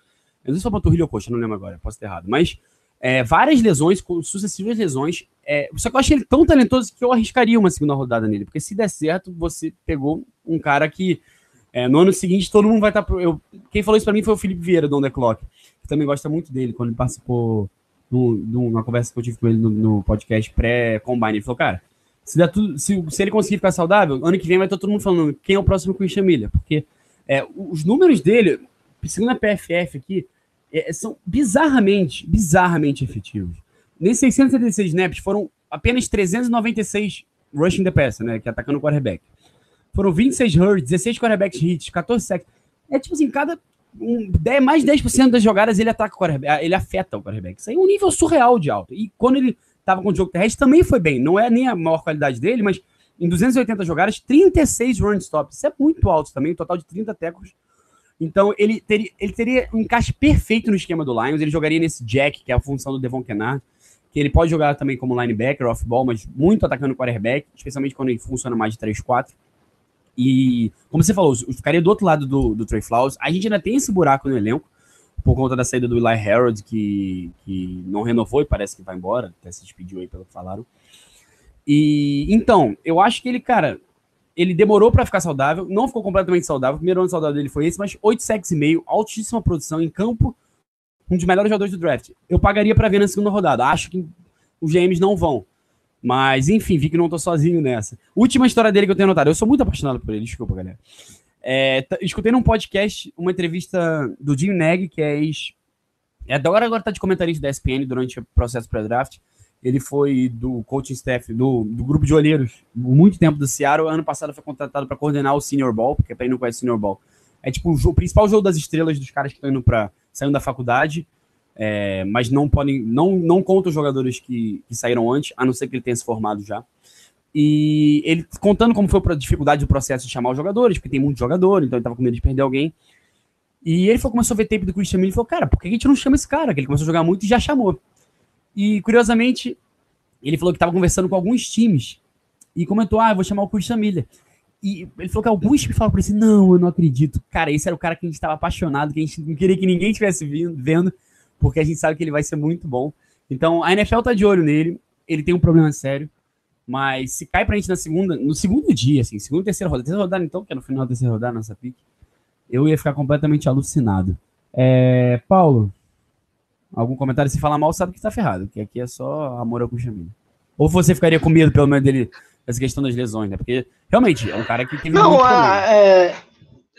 Speaker 2: Eu não sei se panturrilha ou coxa, não lembro agora, posso ter errado. Mas é, várias lesões, sucessivas lesões. É, só que eu achei ele tão talentoso que eu arriscaria uma segunda rodada nele. Porque se der certo, você pegou um cara que é, no ano seguinte todo mundo vai estar. Tá, eu, quem falou isso pra mim foi o Felipe Vieira, do On The Clock, que também gosta muito dele, quando ele participou numa conversa que eu tive com ele no, no podcast pré-combine. Ele falou, cara, se, der tudo, se, se, ele conseguir ficar saudável, ano que vem vai estar todo mundo falando quem é o próximo Christian Miller. Porque é, os números dele, segundo a PFF aqui, é, são bizarramente, bizarramente efetivos. Nesses 676 snaps foram apenas 396 rushing the passer, né, que é atacando o quarterback. Foram 26 hurries, 16 quarterbacks hits, 14 sacks. É tipo assim, cada um, 10, mais de 10% das jogadas ele ataca o quarterback, ele afeta o quarterback. Isso aí é um nível surreal de alto. E quando ele estava com o jogo terrestre, também foi bem. Não é nem a maior qualidade dele, mas em 280 jogadas, 36 run stops. Isso é muito alto também, um total de 30 tecos. Então, ele teria, ele teria um encaixe perfeito no esquema do Lions. Ele jogaria nesse jack, que é a função do Devon Kennard, que ele pode jogar também como linebacker, off-ball, mas muito atacando o quarterback, especialmente quando ele funciona mais de 3-4. E, como você falou, ficaria do outro lado do, do Trey Flowers. A gente ainda tem esse buraco no elenco, por conta da saída do Eli Harold, que, que não renovou e parece que vai embora, até se despediu aí pelo que falaram. E então, eu acho que ele, cara, ele demorou para ficar saudável, não ficou completamente saudável. O primeiro ano saudável dele foi esse, mas 8 sacks e meio, altíssima produção em campo, um dos melhores jogadores do draft. Eu pagaria para ver na segunda rodada. Acho que os GMs não vão. Mas, enfim, vi que não tô sozinho nessa. Última história dele que eu tenho anotado. Eu sou muito apaixonado por ele, desculpa, galera. É, escutei num podcast uma entrevista do Jim Neg, que é ex. É, agora, agora tá de comentarista da ESPN durante o processo pré-draft. Ele foi do coaching staff do, do grupo de olheiros muito tempo do Seattle. Ano passado foi contratado para coordenar o Senior Ball, porque para quem não conhece o Senior Ball, é tipo o, jogo, o principal jogo das estrelas dos caras que estão indo para saindo da faculdade, é, mas não podem, não, não conta os jogadores que, que saíram antes, a não ser que ele tenha se formado já. E ele contando como foi a dificuldade do processo de chamar os jogadores, porque tem muito jogador, então ele tava com medo de perder alguém. E ele falou, começou a ver tape do Christian Miller e falou, cara, por que a gente não chama esse cara? Que ele começou a jogar muito e já chamou. E, curiosamente, ele falou que estava conversando com alguns times e comentou, ah, vou chamar o Christian Miller. E ele falou que alguns me falaram para ele assim, não, eu não acredito. Cara, esse era o cara que a gente estava apaixonado, que a gente não queria que ninguém estivesse vendo, porque a gente sabe que ele vai ser muito bom. Então, a NFL tá de olho nele, ele tem um problema sério, mas se cai pra gente na segunda, no segundo dia, assim, segunda e terceira rodada, terceira rodada então, que é no final da terceira rodada, nossa pique, eu ia ficar completamente alucinado. É, Paulo, algum comentário? Se falar mal, sabe que tá ferrado, que aqui é só amor ao Cuxamilha. Ou você ficaria com medo, pelo menos, dele, dessa questão das lesões, né? Porque, realmente, é um cara que teve
Speaker 1: Não, a, é,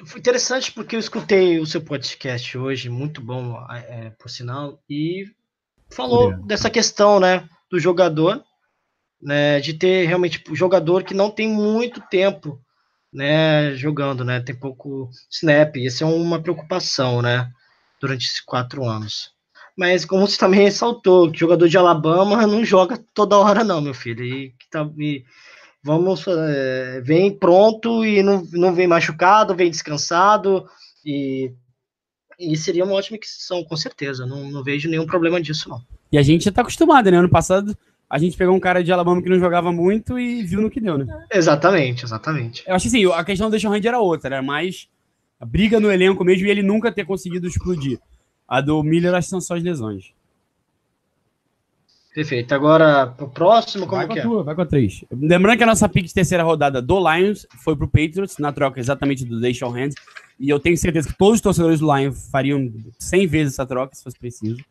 Speaker 1: foi interessante porque eu escutei o seu podcast hoje, muito bom, é, por sinal, e falou Obrigado. dessa questão, né, do jogador, né, de ter realmente um jogador que não tem muito tempo, né, jogando, né, tem pouco snap, isso é uma preocupação, né, durante esses quatro anos. Mas como você também ressaltou, que jogador de Alabama não joga toda hora não, meu filho. E, tá, e vamos é, vem pronto e não, não vem machucado, vem descansado e, e seria uma ótima aquisição, com certeza. Não, não vejo nenhum problema disso, não.
Speaker 2: E a gente já tá acostumado, né? Ano passado a gente pegou um cara de Alabama que não jogava muito e viu no que deu, né?
Speaker 1: Exatamente, exatamente.
Speaker 2: Eu acho assim, a questão do Deshaun Hand era outra, era mais a briga no elenco mesmo e ele nunca ter conseguido explodir. A do Miller, acho que são só as lesões.
Speaker 1: Perfeito. Agora, pro próximo, como
Speaker 2: vai
Speaker 1: que
Speaker 2: é? Tua, vai com a 3. Lembrando que a nossa pick de terceira rodada do Lions foi pro Patriots, na troca exatamente do Deshaun Hand. E eu tenho certeza que todos os torcedores do Lions fariam 100 vezes essa troca, se fosse preciso.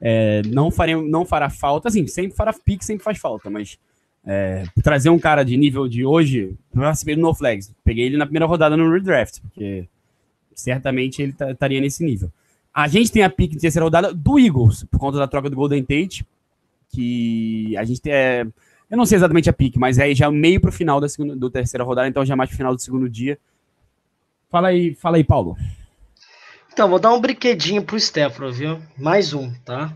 Speaker 2: É, não, fariam, não fará falta, assim, sempre fará pick, sempre faz falta, mas é, trazer um cara de nível de hoje, eu recebi no Flags. Peguei ele na primeira rodada no redraft, porque certamente ele estaria nesse nível. A gente tem a pick de terceira rodada do Eagles, por conta da troca do Golden Tate, que a gente tem. É, eu não sei exatamente a pick, mas é já meio pro final da segunda, do terceira rodada, então já mais pro final do segundo dia. Fala aí, fala aí, Paulo.
Speaker 1: Então, vou dar um brinquedinho pro Stefano, viu? Mais um, tá?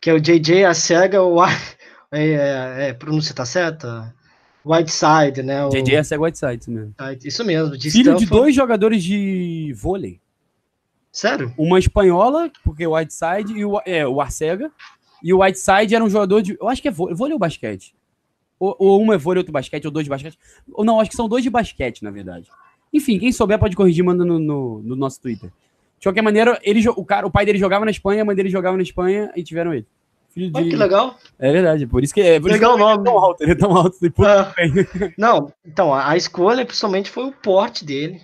Speaker 1: Que é o JJ a cega, o é, é, é, pronúncia tá certa? Whiteside, né? O...
Speaker 2: JJ a cega Whiteside, isso mesmo.
Speaker 1: Isso mesmo.
Speaker 2: De Filho Stanford. de dois jogadores de vôlei.
Speaker 1: Sério?
Speaker 2: Uma espanhola, porque o Whiteside e o, é, o Arcega. E o Whiteside era um jogador de. Eu acho que é vôlei, vôlei ou basquete. Ou, ou uma é vôlei, outro basquete, ou dois de basquete. Ou não, acho que são dois de basquete, na verdade. Enfim, quem souber pode corrigir, manda no, no, no nosso Twitter. De qualquer maneira, ele, o, cara, o pai dele jogava na Espanha, a mãe dele jogava na Espanha e tiveram ele.
Speaker 1: Filho de... Olha que legal.
Speaker 2: É verdade, por isso que é. Por
Speaker 1: legal
Speaker 2: isso
Speaker 1: que ele é tão
Speaker 2: alto, ele é tão alto.
Speaker 1: Ah, não, então, a escolha principalmente foi o porte dele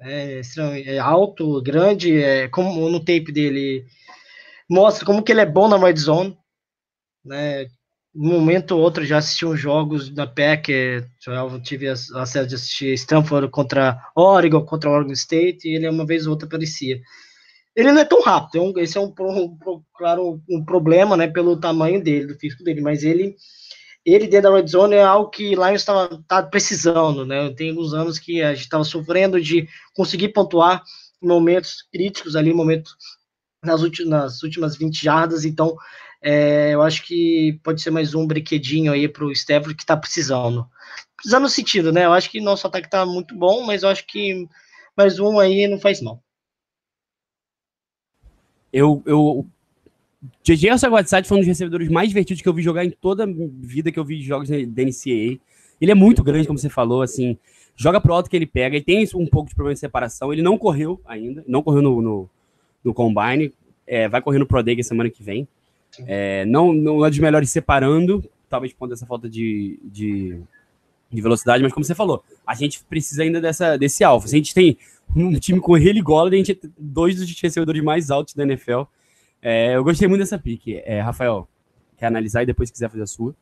Speaker 1: é, é alto, grande, é, como no tape dele mostra como que ele é bom na red zone, né? Um momento ou outro já assisti uns jogos da PEC, eu tive acesso de assistir Stanford contra Oregon, contra Oregon State, e ele uma vez ou outra aparecia. Ele não é tão rápido, esse é um, um, claro, um problema, né, pelo tamanho dele, do físico dele, mas ele ele dentro da red zone é algo que Lions estava tá precisando, né? Tem alguns anos que a gente estava sofrendo de conseguir pontuar momentos críticos ali, momentos nas últimas, nas últimas 20 jardas, então é, eu acho que pode ser mais um brinquedinho aí para o Stafford que está precisando. Precisando no sentido, né? Eu acho que nosso ataque está muito bom, mas eu acho que mais um aí não faz mal.
Speaker 2: Eu, eu JJ Arsaguatsat foi um dos recebedores mais divertidos que eu vi jogar em toda a vida que eu vi jogos da NCAA. Ele é muito grande, como você falou, assim, joga pro alto que ele pega, ele tem um pouco de problema de separação, ele não correu ainda, não correu no, no, no Combine, é, vai correr no Pro Day semana que vem. É, não, não é dos melhores separando, talvez por dessa falta de, de, de, velocidade, mas como você falou, a gente precisa ainda dessa, desse alfa. Se a gente tem um time com ele e Gola, a gente tem dois dos recebedores mais altos da NFL. É, eu gostei muito dessa pique. É, Rafael, quer analisar e depois quiser fazer a sua?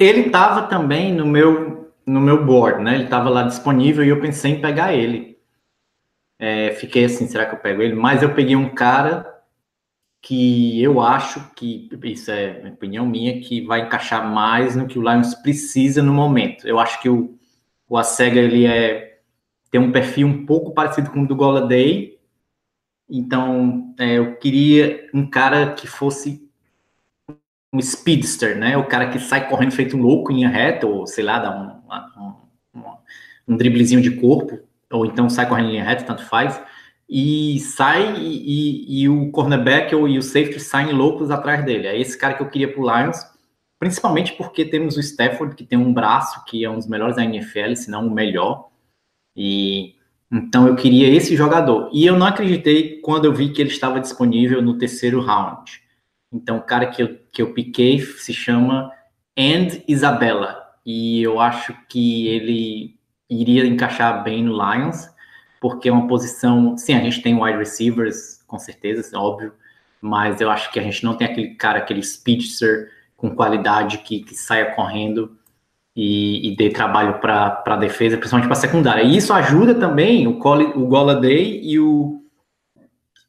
Speaker 3: Ele estava também no meu no meu board, né? Ele estava lá disponível e eu pensei em pegar ele. É, fiquei assim, será que eu pego ele? Mas eu peguei um cara que eu acho que, isso é opinião minha, que vai encaixar mais no que o Lions precisa no momento. Eu acho que o, o Acega, ele é, tem um perfil um pouco parecido com o do Goladay, então, é, eu queria um cara que fosse um speedster, né? O cara que sai correndo feito um louco em reta, ou sei lá, dá um, um, um, driblezinho de corpo, ou então sai correndo em linha reta, tanto faz, e sai e, e, o cornerback ou, e o safety saem loucos atrás dele. É esse cara que eu queria pro Lions, principalmente porque temos o Stafford, que tem um braço que é um dos melhores da NFL, se não o melhor, e então eu queria esse jogador. E eu não acreditei quando eu vi que ele estava disponível no terceiro round. Então o cara que eu, que eu piquei se chama And Isabella. E eu acho que ele iria encaixar bem no Lions, porque é uma posição. Sim, a gente tem wide receivers, com certeza, é óbvio. Mas eu acho que a gente não tem aquele cara, aquele speedster com qualidade que, que saia correndo e, e dê trabalho para a defesa, principalmente para a secundária. E isso ajuda também o, Cole, o Golladay e o,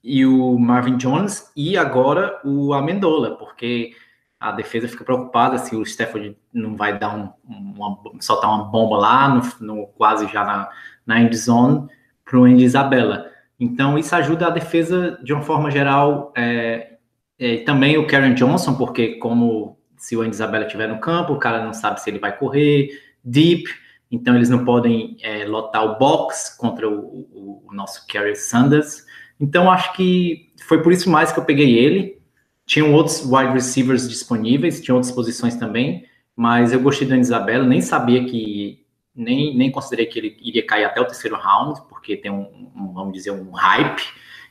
Speaker 3: e o Marvin Jones e agora o Amendola, porque a defesa fica preocupada se o Stafford não vai dar um, uma, soltar uma bomba lá, no, no quase já na, na end zone, para o Andy Isabella. Então, isso ajuda a defesa de uma forma geral. É, é, também o Karen Johnson, porque como se o Andy Isabella estiver no campo, o cara não sabe se ele vai correr, deep, então eles não podem é, lotar o box contra o, o, o nosso Kerry Sanders. Então acho que foi por isso mais que eu peguei ele. Tinham outros wide receivers disponíveis, tinha outras posições também, mas eu gostei do Andy Isabella, nem sabia que nem, nem considerei que ele iria cair até o terceiro round, porque tem um, um vamos dizer, um hype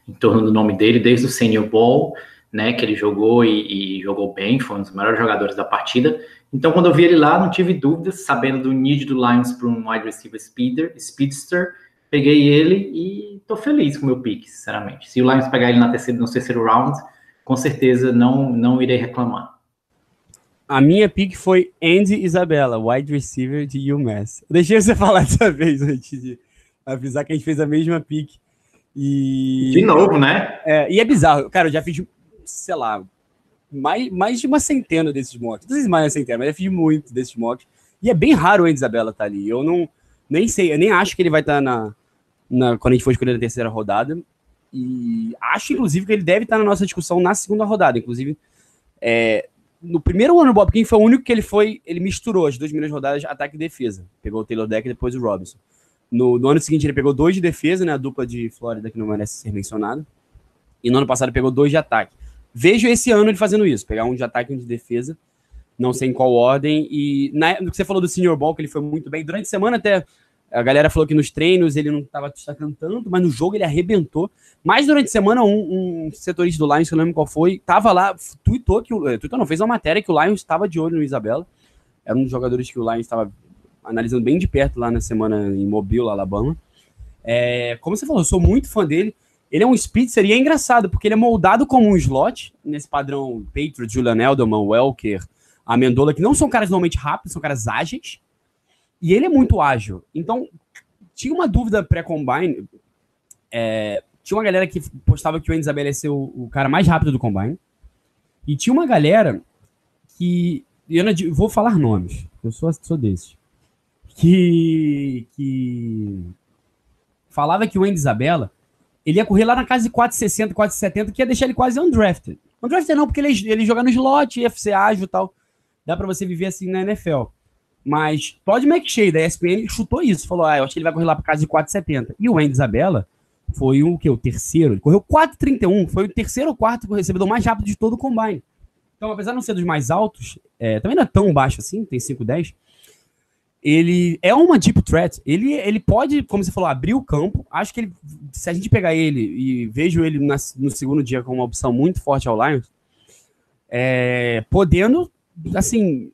Speaker 3: em torno do nome dele desde o Senior Bowl né, que ele jogou e, e, jogou bem, foi um dos melhores jogadores da partida. Então, quando eu vi ele lá, não tive dúvidas, sabendo do need do Lions para um wide receiver speeder, speedster, peguei ele e tô feliz com o meu pick, sinceramente. Se o Lions pegar ele na terceira, no terceiro round, com certeza não, não irei reclamar.
Speaker 2: A minha pick foi Andy Isabella, wide receiver de UMass. Deixei você falar dessa vez antes de avisar que a gente fez a mesma pick. E...
Speaker 3: De novo, né?
Speaker 2: É, e é bizarro. Cara, eu já fiz sei lá, mais, mais de uma centena desses mocks. Não sei se mais uma centena, mas eu fiz muito desses mocks. E é bem raro o Isabela estar tá ali. Eu não nem sei, eu nem acho que ele vai estar tá na, na quando a gente for escolher na terceira rodada. E acho, inclusive, que ele deve estar tá na nossa discussão na segunda rodada. Inclusive, é, no primeiro ano, o Bob King foi o único que ele foi. Ele misturou as duas primeiras rodadas ataque e defesa. Pegou o Taylor Deck e depois o Robinson. No, no, ano seguinte, ele pegou dois de defesa, né? A dupla de Flórida, que não merece ser mencionada. E no ano passado, pegou dois de ataque. Vejo esse ano ele fazendo isso, pegar um de ataque e um de defesa, não sei em qual ordem. E na, no que você falou do Senior Ball, que ele foi muito bem, durante a semana até a galera falou que nos treinos ele não estava destacando tanto, mas no jogo ele arrebentou. Mas durante a semana, um, um setorista do Lions, que eu não lembro qual foi, tava lá, tweetou que. Eh, tweetou não, fez uma matéria que o Lions estava de olho no Isabela. Era um dos jogadores que o Lions estava analisando bem de perto lá na semana em Mobile, Alabama. É, como você falou, eu sou muito fã dele. Ele é um Spitzer e é engraçado, porque ele é moldado como um slot, nesse padrão Patriot, Julian Edelman, Welker, Amendola, que não são caras normalmente rápidos, são caras ágeis. E ele é muito ágil. Então, tinha uma dúvida pré-combine. É, tinha uma galera que postava que o Isabel ia ser o, o, cara mais rápido do combine. E tinha uma galera que. Eu não, vou falar nomes, eu sou, sou desses. Que. que falava que o Andy Isabella ele ia correr lá na casa de 460, 470, que ia deixar ele quase undrafted. Undrafted não, porque ele, ele joga no slot, ia ser ágil e tal. Dá para você viver assim na NFL. Mas Todd McShay, da ESPN, chutou isso. Falou, ah, eu acho que ele vai correr lá para casa de 470. E o Andy Isabella foi o que? O terceiro. Ele correu 4,31. Foi o terceiro ou quarto recebedor mais rápido de todo o combine. Então, apesar de não ser dos mais altos, é, também não é tão baixo assim, tem 5,10 ele é uma deep threat. Ele, ele pode, como você falou, abrir o campo. Acho que ele, se a gente pegar ele e vejo ele na, no segundo dia como uma opção muito forte ao Lions, é, podendo, assim,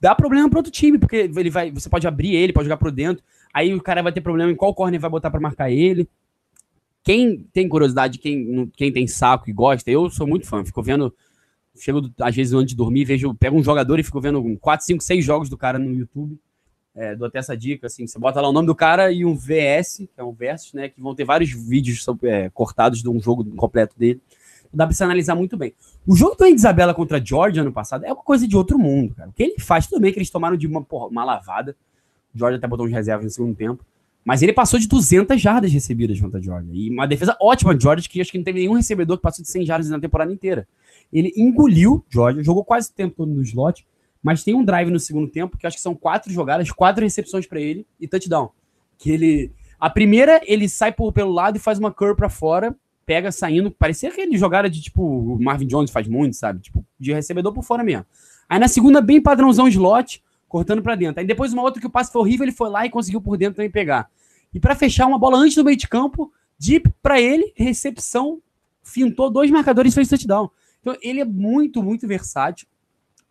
Speaker 2: dar problema para outro time, porque ele vai, você pode abrir ele, pode jogar por dentro. Aí o cara vai ter problema em qual corner vai botar para marcar ele. Quem tem curiosidade, quem, quem tem saco e gosta, eu sou muito fã, fico vendo chego às vezes antes de dormir, vejo, pego um jogador e fico vendo 4, 5, 6 jogos do cara no YouTube é, dou até essa dica, assim, você bota lá o nome do cara e um VS, que é um versus, né, que vão ter vários vídeos é, cortados de um jogo completo dele. Dá pra se analisar muito bem. O jogo do Isabela contra a Georgia ano passado é uma coisa de outro mundo, cara. O que ele faz, tudo bem que eles tomaram de uma, porra, uma lavada. O Georgia até botou uns reservas no segundo tempo. Mas ele passou de 200 jardas recebidas contra a. E uma defesa ótima de Georgia, que acho que não teve nenhum recebedor que passou de 100 jardas na temporada inteira. Ele engoliu Georgia, jogou quase o tempo todo no slot mas tem um drive no segundo tempo que acho que são quatro jogadas, quatro recepções para ele e touchdown. Que ele. A primeira, ele sai por, pelo lado e faz uma curl para fora, pega saindo. Parecia aquele jogada de tipo. O Marvin Jones faz muito, sabe? Tipo, de recebedor por fora mesmo. Aí na segunda, bem padrãozão slot, cortando para dentro. Aí depois uma outra que o passe foi horrível, ele foi lá e conseguiu por dentro também pegar. E para fechar, uma bola antes do meio de campo, deep para ele, recepção, fintou dois marcadores e fez touchdown. Então ele é muito, muito versátil.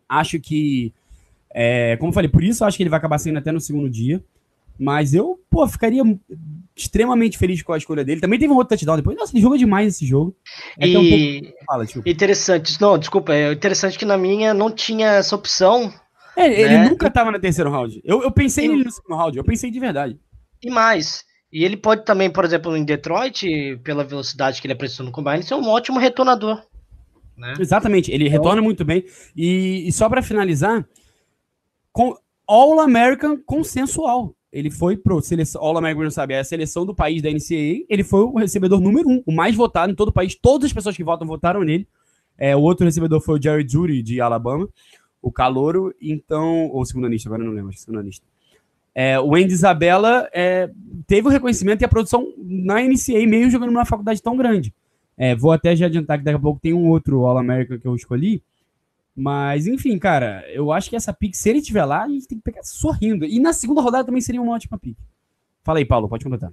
Speaker 2: Acho que, é, como eu falei, por isso acho que ele vai acabar saindo até no segundo dia. Mas eu, pô, ficaria extremamente feliz com a escolha dele. Também teve um outro touchdown depois. Nossa, ele jogou demais esse jogo.
Speaker 1: É e... um pouco... Fala, Interessante. Não, desculpa. É interessante que na minha não tinha essa opção.
Speaker 2: É, né? ele nunca estava no terceiro round. Eu, eu pensei e... nele no segundo round. Eu pensei de verdade.
Speaker 1: E mais. E ele pode também, por exemplo, em Detroit, pela velocidade que ele apresentou no combine, ser um ótimo retornador.
Speaker 2: Né? Exatamente, ele então... retorna muito bem. E, e só para finalizar, com All American consensual. Ele foi pro seleção, All American, não sabe, é a seleção do país da NCAA. Ele foi o recebedor número um, o mais votado em todo o país. Todas as pessoas que votam votaram nele. É, o outro recebedor foi o Jerry Judy, de Alabama, o Calouro. Então, ou segundo anista, agora não lembro, acho que segundo anista. É, o Andy Isabella é, teve o reconhecimento e a produção na NCAA, meio jogando numa faculdade tão grande. É, vou até já adiantar que daqui a pouco tem um outro All-American que eu escolhi. Mas, enfim, cara, eu acho que essa pick, se ele estiver lá, a gente tem que pegar sorrindo. E na segunda rodada também seria uma ótima pick. Fala aí, Paulo, pode completar.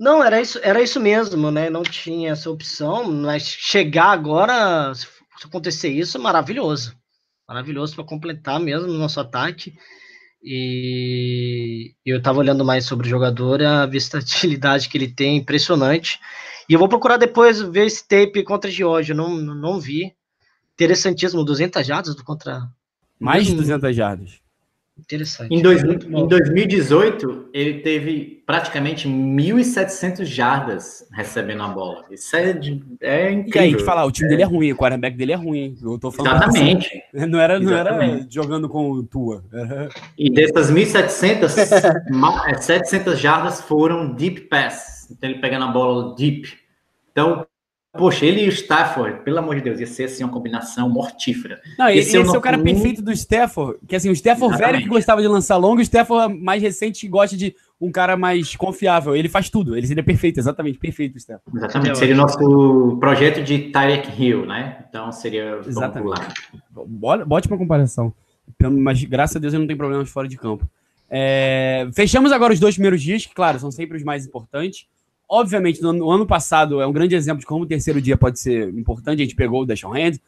Speaker 1: Não, era isso, era isso mesmo, né? Não tinha essa opção, mas chegar agora, se acontecer isso, é maravilhoso. Maravilhoso para completar mesmo o nosso ataque. E eu estava olhando mais sobre o jogador, a versatilidade que ele tem, impressionante. E eu vou procurar depois ver esse tape contra a Georgia, não, não vi. Interessantíssimo, 200 jardas do contra.
Speaker 2: Mais de 200 jardas.
Speaker 1: Interessante.
Speaker 3: Em, dois, em 2018, ele teve praticamente 1.700 jardas recebendo a bola. Isso é, é incrível. E aí,
Speaker 2: que falar, o time é. dele é ruim, o quarterback dele é ruim. Eu tô falando
Speaker 3: Exatamente.
Speaker 2: Assim, não, era, não era jogando com o Tua.
Speaker 3: E dessas 1.700, 700 jardas foram deep pass. Então ele pegando a bola deep. Então, Poxa, ele e o Stafford, pelo amor de Deus, ia ser assim uma combinação mortífera.
Speaker 2: Não, esse, esse é o cara perfeito do Stafford, que assim, o Stafford Exatamente. velho que gostava de lançar longo, o Stafford mais recente que gosta de um cara mais confiável. Ele faz tudo, ele seria perfeito, exatamente, perfeito o Stafford.
Speaker 3: Exatamente, seria o nosso projeto de Tyreek Hill, né? Então seria
Speaker 2: Exatamente. Ótima comparação. Mas graças a Deus ele não tem problemas fora de campo. É... Fechamos agora os dois primeiros dias, que claro, são sempre os mais importantes. Obviamente, no, no, ano passado é um grande exemplo de como o terceiro dia pode ser importante. A gente pegou o Deshaun Hand,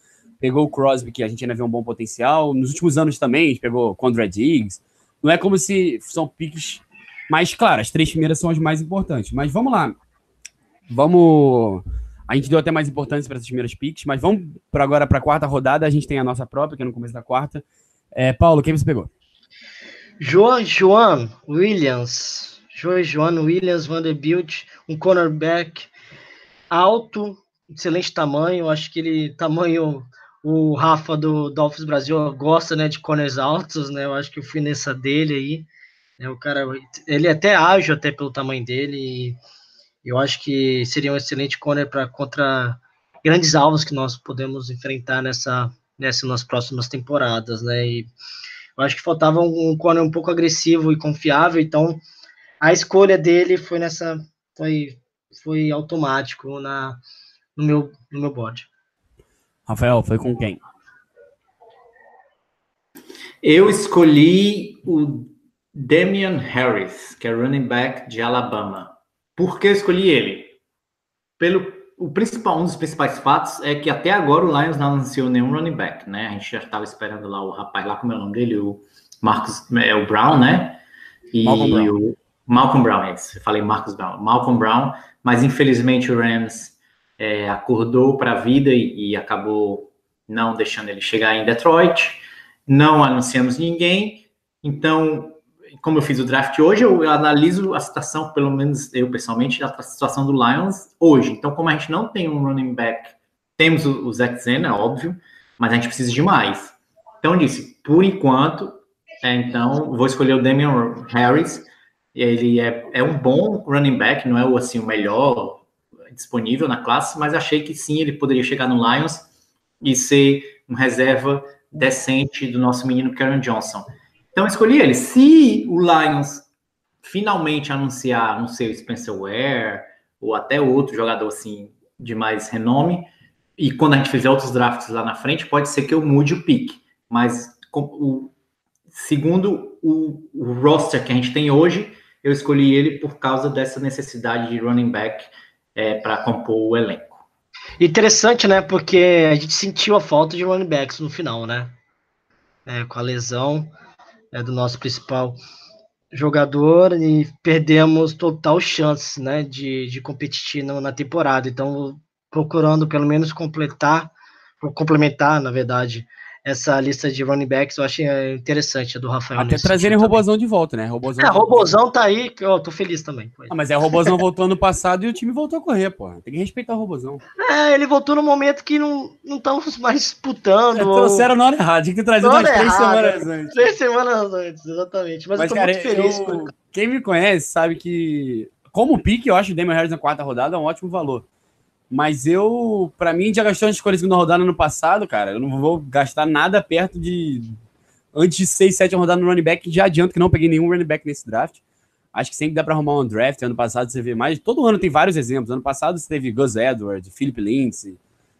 Speaker 2: pegou o Crosby, que a gente ainda vê um bom potencial. Nos últimos anos também, a gente pegou o Condra Diggs. Não é como se são piques. Mas, claro, as três primeiras são as mais importantes. Mas vamos lá. Vamos. A gente deu até mais importância para essas primeiras piques, mas vamos para agora para a quarta rodada. A gente tem a nossa própria, que é no começo da quarta. É, Paulo, quem você pegou?
Speaker 1: João, João Williams, Joan Williams Vanderbilt, um cornerback alto, excelente tamanho, acho que ele, tamanho, o Rafa do Dolphins Brasil gosta, né, de corners altos, né, eu acho que eu fui nessa dele aí, né, o cara, ele é até ágil até pelo tamanho dele, eu acho que seria um excelente corner para contra grandes alvos que nós podemos enfrentar nessa, nessa nas próximas temporadas, né, e eu acho que faltava um corner um pouco agressivo e confiável, então a escolha dele foi nessa, foi, foi automático na, no meu, no meu board.
Speaker 2: Rafael, foi com quem?
Speaker 3: Eu escolhi o Damian Harris, que é running back de Alabama. Por que eu escolhi ele? Pelo o principal, um dos principais fatos é que até agora o Lions não anunciou nenhum running back, né? A gente já estava esperando lá o rapaz lá, como é o nome dele? O Marcos, é o Brown, né? E Malcolm Brown. o Malcolm Brown, é isso. Eu falei Marcos Brown, Malcolm Brown, mas infelizmente o Rams é, acordou para a vida e, e, acabou não deixando ele chegar em Detroit. Não anunciamos ninguém. Então, como eu fiz o draft hoje, eu, analiso a situação, pelo menos eu pessoalmente, a situação do Lions hoje. Então, como a gente não tem um running back, temos o, o Zach Zena, óbvio, mas a gente precisa de mais. Então, disse, por enquanto, é, então, vou escolher o Damian Harris. Ele é, é um bom running back, não é o, assim, o melhor disponível na classe, mas achei que sim, ele poderia chegar no Lions e ser um reserva decente do nosso menino Karen Johnson. Então escolhi ele. Se o Lions finalmente anunciar, não sei, o Spencer Ware ou até outro jogador assim de mais renome, e quando a gente fizer outros drafts lá na frente, pode ser que eu mude o pick. Mas o, segundo o, o roster que a gente tem hoje, eu escolhi ele por causa dessa necessidade de running back é, para compor o elenco.
Speaker 1: Interessante, né? Porque a gente sentiu a falta de running backs no final, né? É, com a lesão é, do nosso principal jogador e perdemos total chance, né, de, de competir na, na temporada. Então, procurando pelo menos completar, complementar, na verdade, essa lista de running backs, eu achei é, interessante a do Rafael.
Speaker 2: Até trazerem Robozão de volta, né? Robozão
Speaker 1: é, Robozão tá aí, que eu tô feliz também.
Speaker 2: Ah, mas é, o Robozão voltou ano passado e o time voltou a correr, pô. Tem que respeitar o Robozão.
Speaker 1: É, ele voltou no momento que não estamos mais disputando. É,
Speaker 2: trouxeram na hora errada, tinha que trazer umas três semanas antes.
Speaker 1: Três semanas antes, exatamente. Mas, mas eu tô cara, muito feliz. Eu,
Speaker 2: quem me conhece sabe que, como pique, eu acho o Damian Harris na quarta rodada é um ótimo valor. Mas eu, para mim, já gastou as escolhas na rodada no passado, cara. Eu não vou gastar nada perto de. Antes de 6, 7 rodadas no running back, já adianto que não peguei nenhum running back nesse draft. Acho que sempre dá para arrumar um draft. Ano passado você vê mais. Todo ano tem vários exemplos. Ano passado você teve Gus Edwards, Philip Lindsay.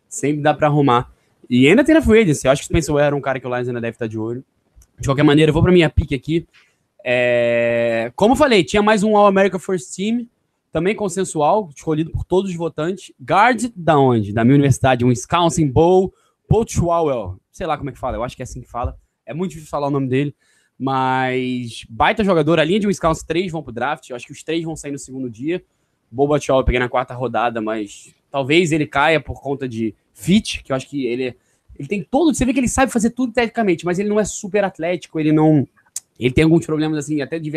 Speaker 2: Sempre dá para arrumar. E ainda tem na free agency. Eu acho que Spencer Ware era um cara que o Lions ainda deve estar de olho. De qualquer maneira, eu vou para minha pick aqui. É... Como eu falei, tinha mais um All-America First Team também consensual, escolhido por todos os votantes. Guard da onde? Da minha universidade, um Wisconsin Bowl, Potchwowell. Sei lá como é que fala, eu acho que é assim que fala. É muito difícil falar o nome dele, mas baita jogador. A linha de Wisconsin, três vão pro draft. Eu acho que os três vão sair no segundo dia. Chow eu peguei na quarta rodada, mas talvez ele caia por conta de fit, que eu acho que ele, ele tem todo. Você vê que ele sabe fazer tudo tecnicamente, mas ele não é super atlético, ele não ele tem alguns problemas, assim, até de,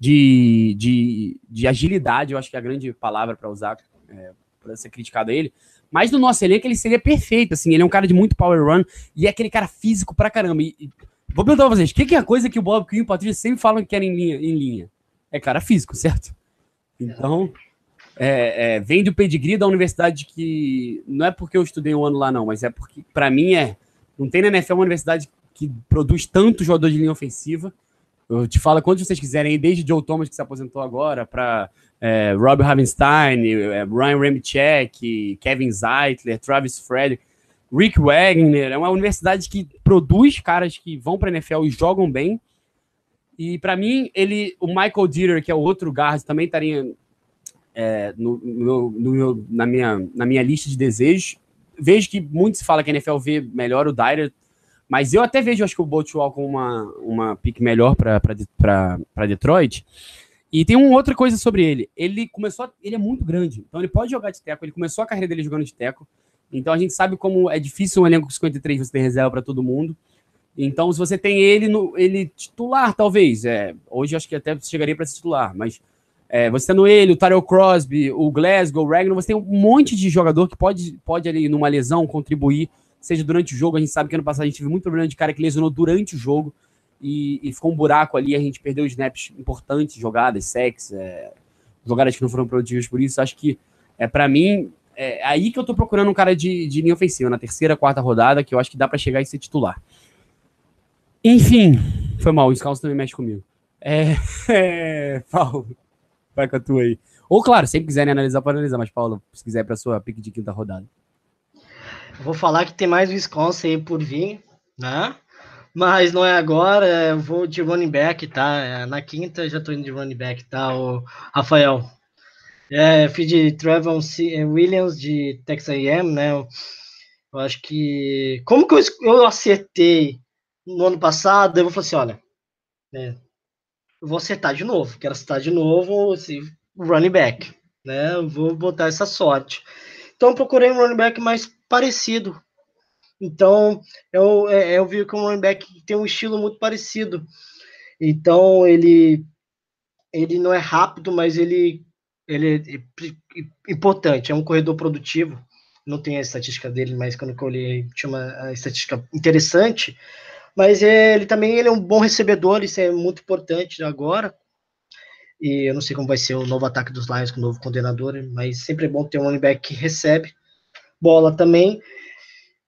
Speaker 2: de, de, de agilidade, eu acho que é a grande palavra para usar, é, para ser criticado a ele. Mas no nosso elenco ele seria perfeito, assim, ele é um cara de muito power run e é aquele cara físico pra caramba. E, e vou perguntar pra vocês, o que, que, é a coisa que o Bob Quinn e o Patrícia sempre falam que querem em linha, em linha? É cara físico, certo? Então, é, é, vem do pedigree da universidade que não é porque eu estudei um ano lá não, mas é porque para mim é, não tem na NFL uma universidade que produz tanto jogador de linha ofensiva eu te falo quantos vocês quiserem, desde Joe Thomas, que se aposentou agora, para é, Rob Havenstein, é, Ryan Remchek, Kevin Zeitler, Travis Frederick, Rick Wagner. É uma universidade que produz caras que vão para a NFL e jogam bem. E para mim, ele, o Michael Dieter, que é o outro guard, também estaria é, no, no, no, na, minha, na minha lista de desejos. Vejo que muito se fala que a NFL vê melhor o Dieter mas eu até vejo, acho que o Boltwall com uma, uma pick melhor para Detroit. E tem uma outra coisa sobre ele. Ele começou. ele é muito grande. Então ele pode jogar de teco. Ele começou a carreira dele jogando de teco. Então a gente sabe como é difícil um elenco com 53 você ter reserva para todo mundo. Então, se você tem ele no ele titular, talvez. É, hoje acho que até chegaria para ser titular, mas É, você tendo ele, o Tyrell Crosby, o Glasgow, o Ragnar, você tem um monte de jogador que pode, pode ali, numa lesão, contribuir, seja durante o jogo. A gente sabe que ano passado a gente teve muito problema de cara que lesionou durante o jogo e, e ficou um buraco ali. A gente perdeu snaps importantes, jogadas, sex, é, jogadas que não foram produtivas por isso. Acho que, é para mim, é aí que eu tô procurando um cara de, de linha ofensiva, na terceira, quarta rodada, que eu acho que dá para chegar e ser titular. Enfim, foi mal, o Scouts também mexe comigo. É, é, Paulo. Vai com a tua aí. Ou, claro, sempre quiserem analisar, pode analisar, mas, Paulo, se quiser para sua pique de quinta rodada.
Speaker 1: Vou falar que tem mais Wisconsin aí por vir, né? Mas não é agora, eu vou de running back, tá? É, na quinta já tô indo de running back, tá? O Rafael. É, fiz de Trevor é, Williams de Texas A&M, né? Eu, eu, acho que... Como que eu, eu acertei no ano passado, eu vou falar assim, olha... É, eu vou acertar de novo. Quero acertar de novo assim, running back. Né? Eu vou botar essa sorte. Então, procurei um running back mais parecido. Então, eu, é, eu vi que um running back tem um estilo muito parecido. Então, ele, ele não é rápido, mas ele, ele é importante. É um corredor produtivo. Não tem a estatística dele, mas quando eu olhei, tinha uma estatística interessante mas ele também ele é um bom recebedor, isso é muito importante agora. E eu não sei como vai ser o novo ataque dos Lions com o novo coordenador, mas sempre é bom ter um running back que recebe bola também.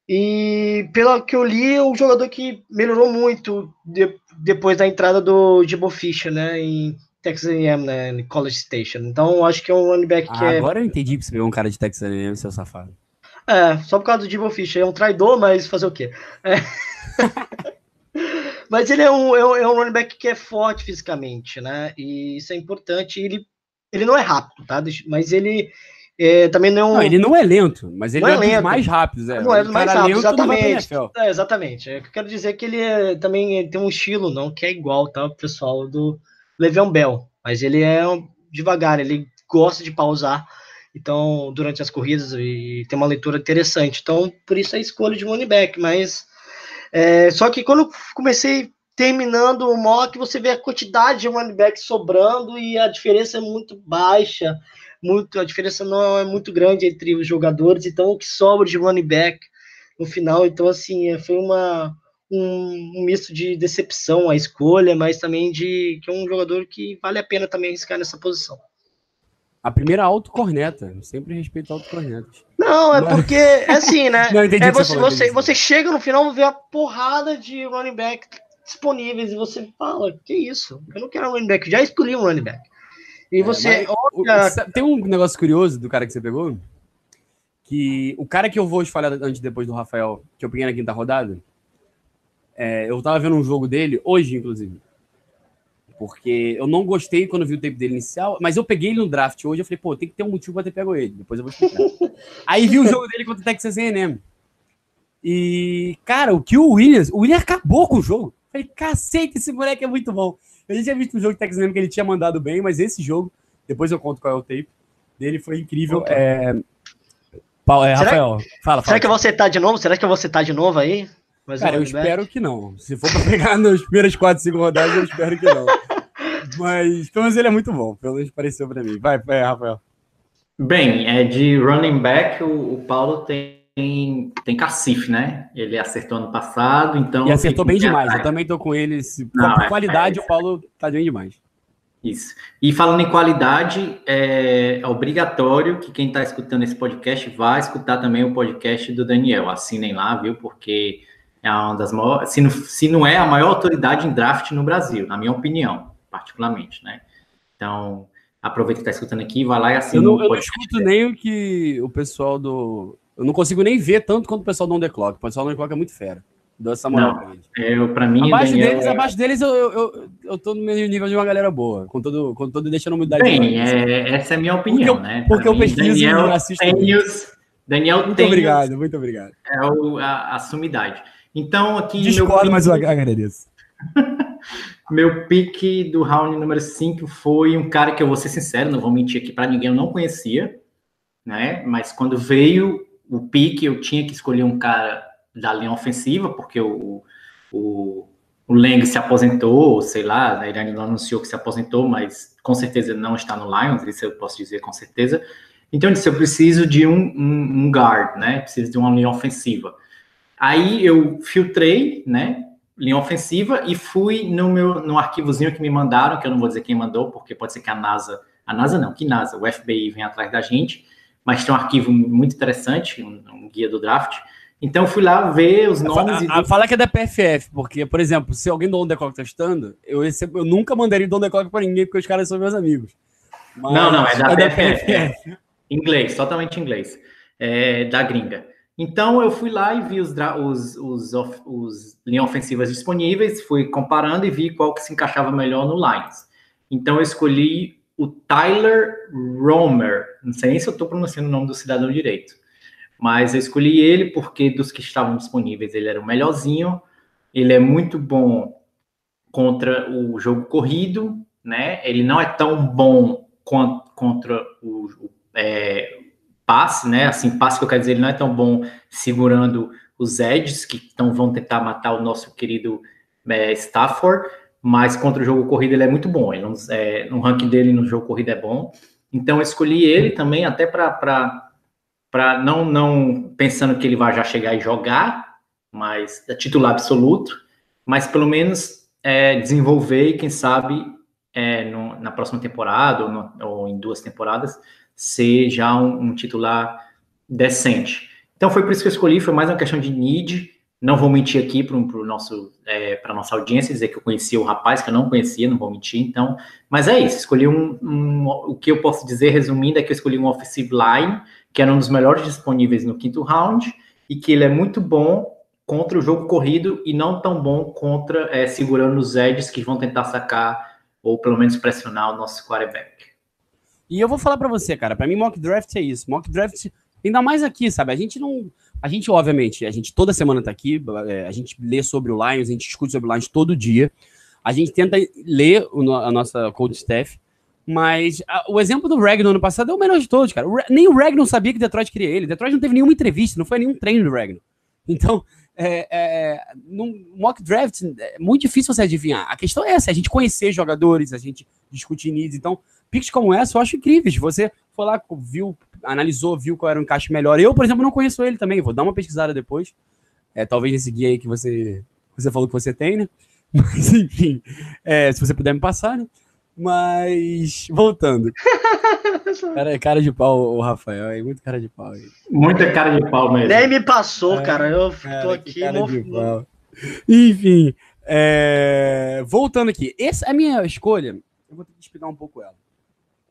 Speaker 1: E pelo que eu li, é um jogador que melhorou muito de, depois da entrada do Jimbo Fisher, né, em Texas A&M, né, em College Station. Então, acho que é um running back que
Speaker 2: ah,
Speaker 1: é...
Speaker 2: Agora eu entendi que você pegou um cara de Texas A&M, seu safado.
Speaker 1: É, só por causa do Jimbo Fisher. É um traidor, mas fazer o quê? É. Mas ele é um, é um, é um running back que é forte fisicamente, né? E isso é importante. Ele, ele não é rápido, tá? Mas ele é, também não é um.
Speaker 2: Não, ele não é lento, mas ele não é, é lento. dos mais rápidos. É.
Speaker 1: Não é dos mais rápidos, exatamente. É, exatamente. Eu quero dizer que ele é, também tem um estilo, não que é igual, tá? O pessoal do Le'Veon Bell. Mas ele é devagar, ele gosta de pausar. Então, durante as corridas, e tem uma leitura interessante. Então, por isso a escolha de running back, mas é, só que quando eu comecei terminando o mock, você vê a quantidade de running back sobrando e a diferença é muito baixa, muito, a diferença não é muito grande entre os jogadores, então o que sobra de running back no final, então assim, é, foi uma um, um misto de decepção a escolha, mas também de que é um jogador que vale a pena também arriscar nessa posição.
Speaker 2: A primeira autocorneta. Sempre respeito autocornetas.
Speaker 1: Não, é porque, é assim, né? Não, entendi é você, você, você, você, chega no final e vê a porrada de running back disponíveis e você fala, que isso? Eu não quero um running back. Já escolhi um running back. E é, você
Speaker 2: olha... Tem um negócio curioso do cara que você pegou? Que o cara que eu vou falar antes depois do Rafael, que eu peguei na quinta rodada, é, eu tava vendo um jogo dele, hoje, inclusive porque eu não gostei quando vi o tape dele inicial, mas eu peguei ele no draft hoje, eu falei, pô, tem que ter um motivo pra ter pego ele, depois eu vou explicar. Aí vi o jogo dele contra o Texas A&M. E, cara, o que o Williams, o Williams acabou com o jogo. Eu falei, cacete, esse moleque é muito bom. Eu já tinha visto um jogo de Texas A&M que ele tinha mandado bem, mas esse jogo, depois eu conto qual é o tape dele, foi incrível. É... é... Rafael, fala, fala.
Speaker 1: Será que você tá de novo? Será que eu vou citar de novo aí?
Speaker 2: Mas Cara, eu espero que não. Se for para pegar nas primeiras 4, 5 rodadas, eu espero que não. Mas pelo menos ele é muito bom, pelo menos pareceu para mim. Vai, vai, Rafael.
Speaker 3: Bem, é de running back, o, o Paulo tem tem cacife, né? Ele acertou ano passado, então.
Speaker 2: E acertou bem demais. Eu também tô com ele. Não, por é, qualidade, é, o Paulo tá bem demais.
Speaker 3: Isso. E falando em qualidade, é, é obrigatório que quem está escutando esse podcast vá escutar também o podcast do Daniel. Assinem lá, viu? Porque é uma das maiores, se não, se não é a maior autoridade em draft no Brasil, na minha opinião, particularmente, né? Então, aproveita que está escutando aqui, vai lá e assina.
Speaker 2: Eu não, eu não escuto nem o que o pessoal do. Eu não consigo nem ver tanto quanto o pessoal do On The Clock. O pessoal do On The Clock é muito fera. Dou essa moral
Speaker 3: não, Eu, pra mim,
Speaker 2: abaixo Daniel deles, é... abaixo deles eu, eu, eu, eu tô no mesmo nível de uma galera boa. Com todo, com todo deixando
Speaker 3: humildade. Bem, é, essa é a minha opinião,
Speaker 2: porque
Speaker 3: né?
Speaker 2: Porque pra eu mim, pesquiso Daniel e assisto.
Speaker 3: Daniel
Speaker 2: muito obrigado, muito obrigado.
Speaker 3: É o, a, a sumidade. Então, aqui.
Speaker 2: Discordo, meu mas eu agradeço.
Speaker 3: meu pique do round número 5 foi um cara que eu vou ser sincero, não vou mentir aqui para ninguém, eu não conhecia, né? Mas quando veio o pique, eu tinha que escolher um cara da linha ofensiva, porque o, o, o Leng se aposentou, sei lá, ele ainda não anunciou que se aposentou, mas com certeza não está no Lions, isso eu posso dizer com certeza. Então eu disse, eu preciso de um, um, um guard, né? Preciso de uma linha ofensiva. Aí eu filtrei, né? Linha ofensiva e fui no meu no arquivozinho que me mandaram, que eu não vou dizer quem mandou, porque pode ser que a NASA, a NASA não, que NASA, o FBI vem atrás da gente, mas tem um arquivo muito interessante, um, um guia do draft. Então fui lá ver os nomes.
Speaker 2: A, a, e... Fala que é da PFF, porque, por exemplo, se alguém do On The Clock tá estando, eu, eu nunca mandaria do On The Clock para ninguém, porque os caras são meus amigos.
Speaker 3: Mas não, não, é da, é PFF. da PFF. Inglês, totalmente inglês. É, da gringa. Então eu fui lá e vi os, os, os, os linhas ofensivas disponíveis, fui comparando e vi qual que se encaixava melhor no Lions. Então eu escolhi o Tyler Romer. Não sei nem se eu estou pronunciando o nome do cidadão direito. Mas eu escolhi ele porque dos que estavam disponíveis ele era o melhorzinho. Ele é muito bom contra o jogo corrido, né? Ele não é tão bom contra o, o é, passe, né? Assim, passe que eu quero dizer, ele não é tão bom segurando os edges que então vão tentar matar o nosso querido é, Stafford, mas contra o jogo corrido ele é muito bom. Ele não, é, no ranking dele no jogo corrido é bom. Então eu escolhi ele também até para para não não pensando que ele vai já chegar e jogar, mas é titular absoluto, mas pelo menos é, desenvolver e quem sabe é, no, na próxima temporada ou, no, ou, em duas temporadas ser já um, um, titular decente. Então foi por isso que eu escolhi, foi mais uma questão de need. Não vou mentir aqui para é, para nossa audiência dizer que eu conhecia o rapaz que eu não conhecia, não vou mentir. Então, mas é isso. Escolhi um, um o que eu posso dizer resumindo é que eu escolhi um offensive line que era um dos melhores disponíveis no quinto round e que ele é muito bom contra o jogo corrido e não tão bom contra é, segurando os edges que vão tentar sacar ou pelo menos pressionar o nosso quarterback.
Speaker 2: E eu vou falar para você, cara, para mim mock draft é isso. Mock draft, ainda mais aqui, sabe? A gente não. A gente, obviamente, a gente toda semana tá aqui, é, a gente lê sobre o Lions, a gente discute sobre o Lions todo dia. A gente tenta ler a nossa code staff, mas a, o exemplo do Reg no ano passado é o melhor de todos, cara. O, nem o Reg não sabia que Detroit queria ele. Detroit não teve nenhuma entrevista, não foi nenhum treino do Reg. Então, é, é, mock draft é muito difícil você adivinhar. A questão é essa, a gente conhecer jogadores, a gente discutir needs. Então, picks como essa eu acho incríveis. Você foi lá, viu, analisou, viu qual era o encaixe melhor. Eu, por exemplo, não conheço ele também. Vou dar uma pesquisada depois. É, talvez nesse guia aí que você, você falou que você tem, né? Mas, enfim, é, se você puder me passar, né? Mas, voltando. cara, cara de pau, o Rafael, é muito cara de pau. Aí.
Speaker 3: Muita cara de pau mesmo.
Speaker 1: Nem me passou, é, cara. Eu cara, tô aqui. Cara de pau.
Speaker 2: Enfim, é... voltando aqui. Essa é a minha escolha. Eu vou ter que explicar um pouco ela.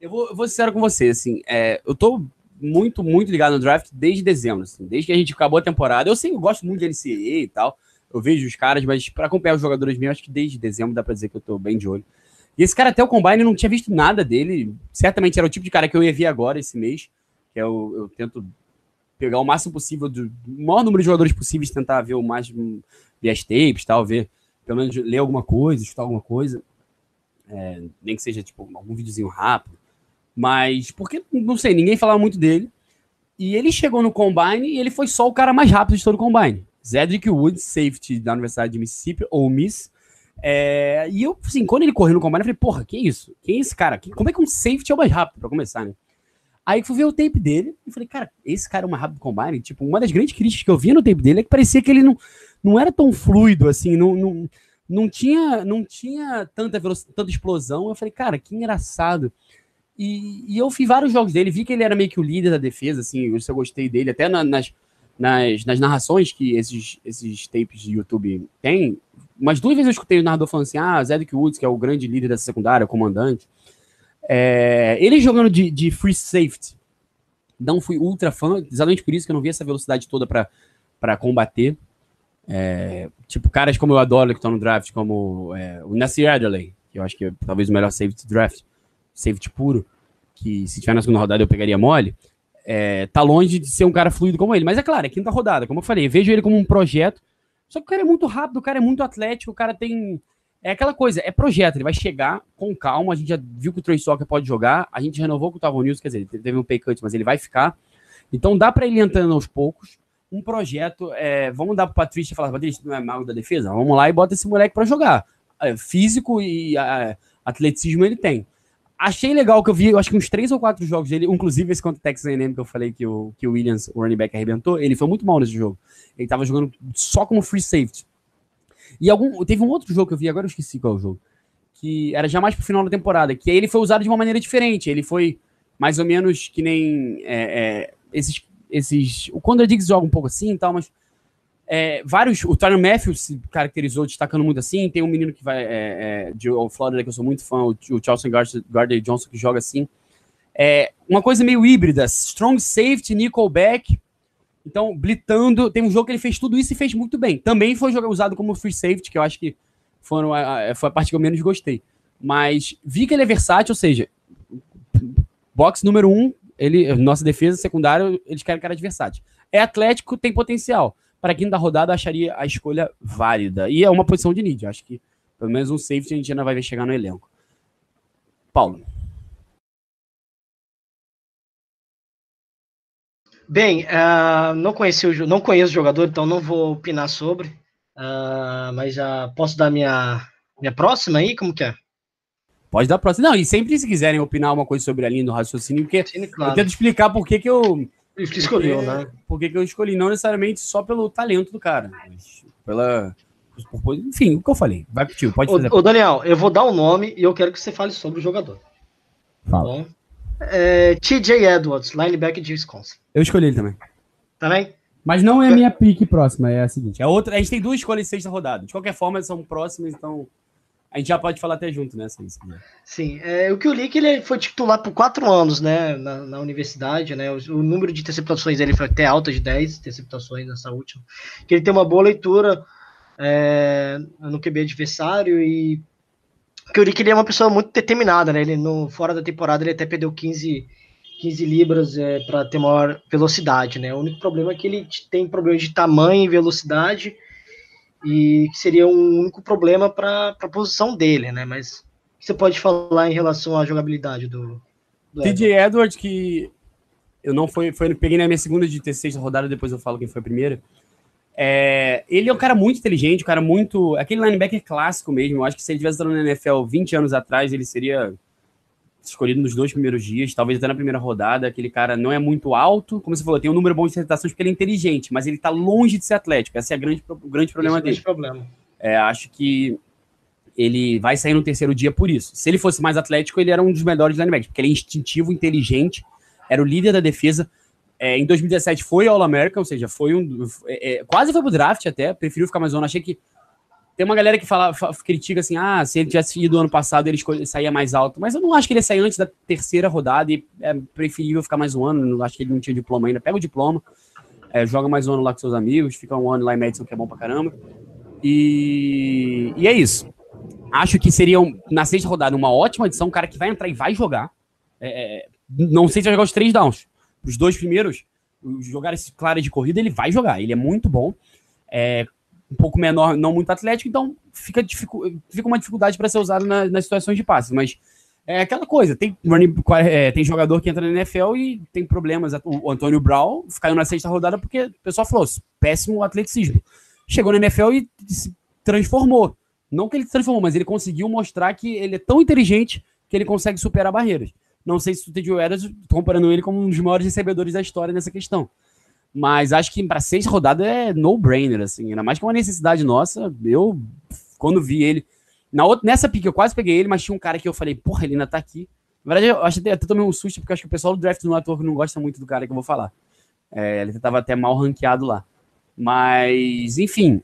Speaker 2: Eu vou, eu vou ser sincero com você, assim, é, eu tô muito, muito ligado no draft desde dezembro, assim, desde que a gente acabou a temporada. Eu sei, eu gosto muito de NCAA e tal, eu vejo os caras, mas para acompanhar os jogadores meus, acho que desde dezembro dá pra dizer que eu tô bem de olho. E esse cara até o Combine não tinha visto nada dele. Certamente era o tipo de cara que eu ia ver agora esse mês. Que eu, é eu tento pegar o máximo possível, do maior número de jogadores possíveis, tentar ver o mais ver as tapes, tal, ver, pelo menos ler alguma coisa, estudar alguma coisa. É, nem que seja tipo algum videozinho rápido. Mas, porque, não sei, ninguém falava muito dele. E ele chegou no Combine e ele foi só o cara mais rápido de todo o Combine. Zedrick Woods, safety da Universidade de Mississippi, ou Miss, é, e eu, assim, quando ele correu no combine, eu falei, porra, que isso? Quem é esse cara? Como é que um safety é o mais rápido, pra começar, né? Aí fui ver o tape dele e falei, cara, esse cara é mais rápido do combine? Tipo, uma das grandes críticas que eu vi no tape dele é que parecia que ele não, não era tão fluido, assim, não, não, não tinha, não tinha tanta tanta explosão. Eu falei, cara, que engraçado. E, e, eu vi vários jogos dele, vi que ele era meio que o líder da defesa, assim, eu, eu gostei dele, até na, nas, nas, nas narrações que esses, esses tapes de YouTube têm, umas duas vezes eu escutei o narrador falando assim: ah, Zedrick Woods, que é o grande líder dessa secundária, comandante. É, ele jogando de, de, free safety. Não fui ultra fã, exatamente por isso que eu não vi essa velocidade toda para combater. É, tipo, caras como eu adoro que estão no draft, como é, o Nasir Adderley, que eu acho que é talvez o melhor safety draft, safety puro, que se tiver na segunda rodada eu pegaria mole. É, tá longe de ser um cara fluido como ele. Mas é claro, é quinta rodada, como eu falei, vejo ele como um projeto só que o cara é muito rápido, o cara é muito atlético, o cara tem. É aquela coisa, é projeto, ele vai chegar com calma. A gente já viu que o Trey Soccer pode jogar, a gente renovou com o Tavon News, quer dizer, ele teve um pay cut, mas ele vai ficar. Então dá para ele entrando aos poucos. um projeto. É, vamos dar pro Patrícia falar, Patrícia, não é mago da defesa? Vamos lá e bota esse moleque para jogar. É, físico e a, atleticismo ele tem. Achei legal que eu vi, eu acho que uns três ou quatro jogos dele, inclusive esse contra o Texas A&M que eu falei que o, que o Williams, o running back, arrebentou, ele foi muito mal nesse jogo. Ele tava jogando só como free safety. E algum, teve um outro jogo que eu vi, agora eu esqueci qual é o jogo, que era já mais pro final da temporada, que aí ele foi usado de uma maneira diferente. Ele foi mais ou menos que nem é, é, esses, esses. O Condor Diggs joga um pouco assim e tal, mas é, vários. O Tyron Matthews se caracterizou destacando muito assim. Tem um menino que vai. É, é, de Florida, que eu sou muito fã, o, o Charleston Gardner Johnson, que joga assim. É, uma coisa meio híbrida. Strong safety, nickelback. Então, blitando. Tem um jogo que ele fez tudo isso e fez muito bem. Também foi usado como free safety, que eu acho que foram a, a, foi a parte que eu menos gostei. Mas vi que ele é versátil, ou seja, box número um, ele, nossa defesa secundária, eles querem cara adversário. É atlético, tem potencial. Para quem da rodada, acharia a escolha válida. E é uma posição de need. Acho que pelo menos um safety a gente ainda vai ver chegar no elenco. Paulo.
Speaker 1: Bem, uh, não, conheci o, não conheço o jogador, então não vou opinar sobre. Uh, mas já posso dar minha, minha próxima aí? Como que é?
Speaker 2: Pode dar próxima. Não, e sempre se quiserem opinar uma coisa sobre a linha do raciocínio, porque Sim, claro. eu tento explicar por que, que eu.
Speaker 1: Escolhi, né?
Speaker 2: Por que, que eu escolhi, não necessariamente só pelo talento do cara, mas pela. Enfim, o que eu falei. Vai contigo, pode fazer.
Speaker 1: Ô, Daniel, eu vou dar o um nome e eu quero que você fale sobre o jogador.
Speaker 2: Fala. Tá
Speaker 1: é, TJ Edwards, linebacker de Wisconsin.
Speaker 2: Eu escolhi ele também.
Speaker 1: Também?
Speaker 2: Mas não é a minha pique próxima, é a seguinte. É outra, a gente tem duas escolhas em sexta rodada. De qualquer forma, são próximas, então a gente já pode falar até junto, né? Assim,
Speaker 1: Sim, é, o que eu li é que ele foi titular por quatro anos, né, na, na universidade, né, o, o, número de interceptações dele foi até alta de 10 interceptações nessa última, que ele tem uma boa leitura é, no QB adversário e o que eu li é que ele é uma pessoa muito determinada, né, ele no, fora da temporada ele até perdeu 15, 15 libras é, para ter maior velocidade, né, o único problema é que ele tem problema de tamanho e velocidade, e que seria um único problema para a posição dele, né? Mas o que você pode falar em relação à jogabilidade do,
Speaker 2: do TJ Edwards, que eu não foi, foi, peguei na minha segunda de terceira rodada, depois eu falo quem foi a primeira. É, ele é um cara muito inteligente, um cara muito. Aquele linebacker clássico mesmo. Eu acho que se ele tivesse estado na NFL 20 anos atrás, ele seria escolhido nos dois primeiros dias, talvez até na primeira rodada. Aquele cara não é muito alto, como você falou, tem um número bom de acertações porque ele é inteligente, mas ele tá longe de ser atlético. Esse é grande, o grande problema Esse é dele.
Speaker 1: Problema.
Speaker 2: É, acho que ele vai sair no terceiro dia por isso. Se ele fosse mais atlético, ele era um dos melhores linebackers, porque ele é instintivo, inteligente, era o líder da defesa. É, em 2017 foi All-American, ou seja, foi um. É, é, quase foi pro draft até, preferiu ficar mais zona. Achei que tem uma galera que fala, critica assim, ah, se ele tivesse ido ano passado, ele saía mais alto. Mas eu não acho que ele ia sair antes da terceira rodada e é preferível ficar mais um ano. Não acho que ele não tinha diploma ainda. Pega o diploma, é, joga mais um ano lá com seus amigos, fica um ano lá em Madison, que é bom pra caramba. E, e é isso. Acho que seria, na sexta rodada, uma ótima adição. Um cara que vai entrar e vai jogar. É, é não sei se vai jogar os três downs. Os dois primeiros, jogar esse claro de corrida, ele vai jogar. Ele é muito bom. É, um pouco menor, não muito atlético, então fica, fica uma dificuldade para ser usado na, nas situações de passe. Mas é aquela coisa, tem, é, tem jogador que entra na NFL e tem problemas. O Antônio Brown caiu na sexta rodada porque o pessoal falou, péssimo atleticismo. Chegou na NFL e se transformou. Não que ele se transformou, mas ele conseguiu mostrar que ele é tão inteligente que ele consegue superar barreiras. Não sei se o Teddy Edwards, comparando ele como um dos maiores recebedores da história nessa questão. Mas acho que para seis rodadas é no-brainer, assim. Ainda mais que uma necessidade nossa. Eu, quando vi ele. Na outra, nessa pique eu quase peguei ele, mas tinha um cara que eu falei, porra, ele ainda tá aqui. Na verdade, eu acho até, até tomei um susto, porque acho que o pessoal do draft no ator não gosta muito do cara que eu vou falar. É, ele tava até mal ranqueado lá. Mas, enfim,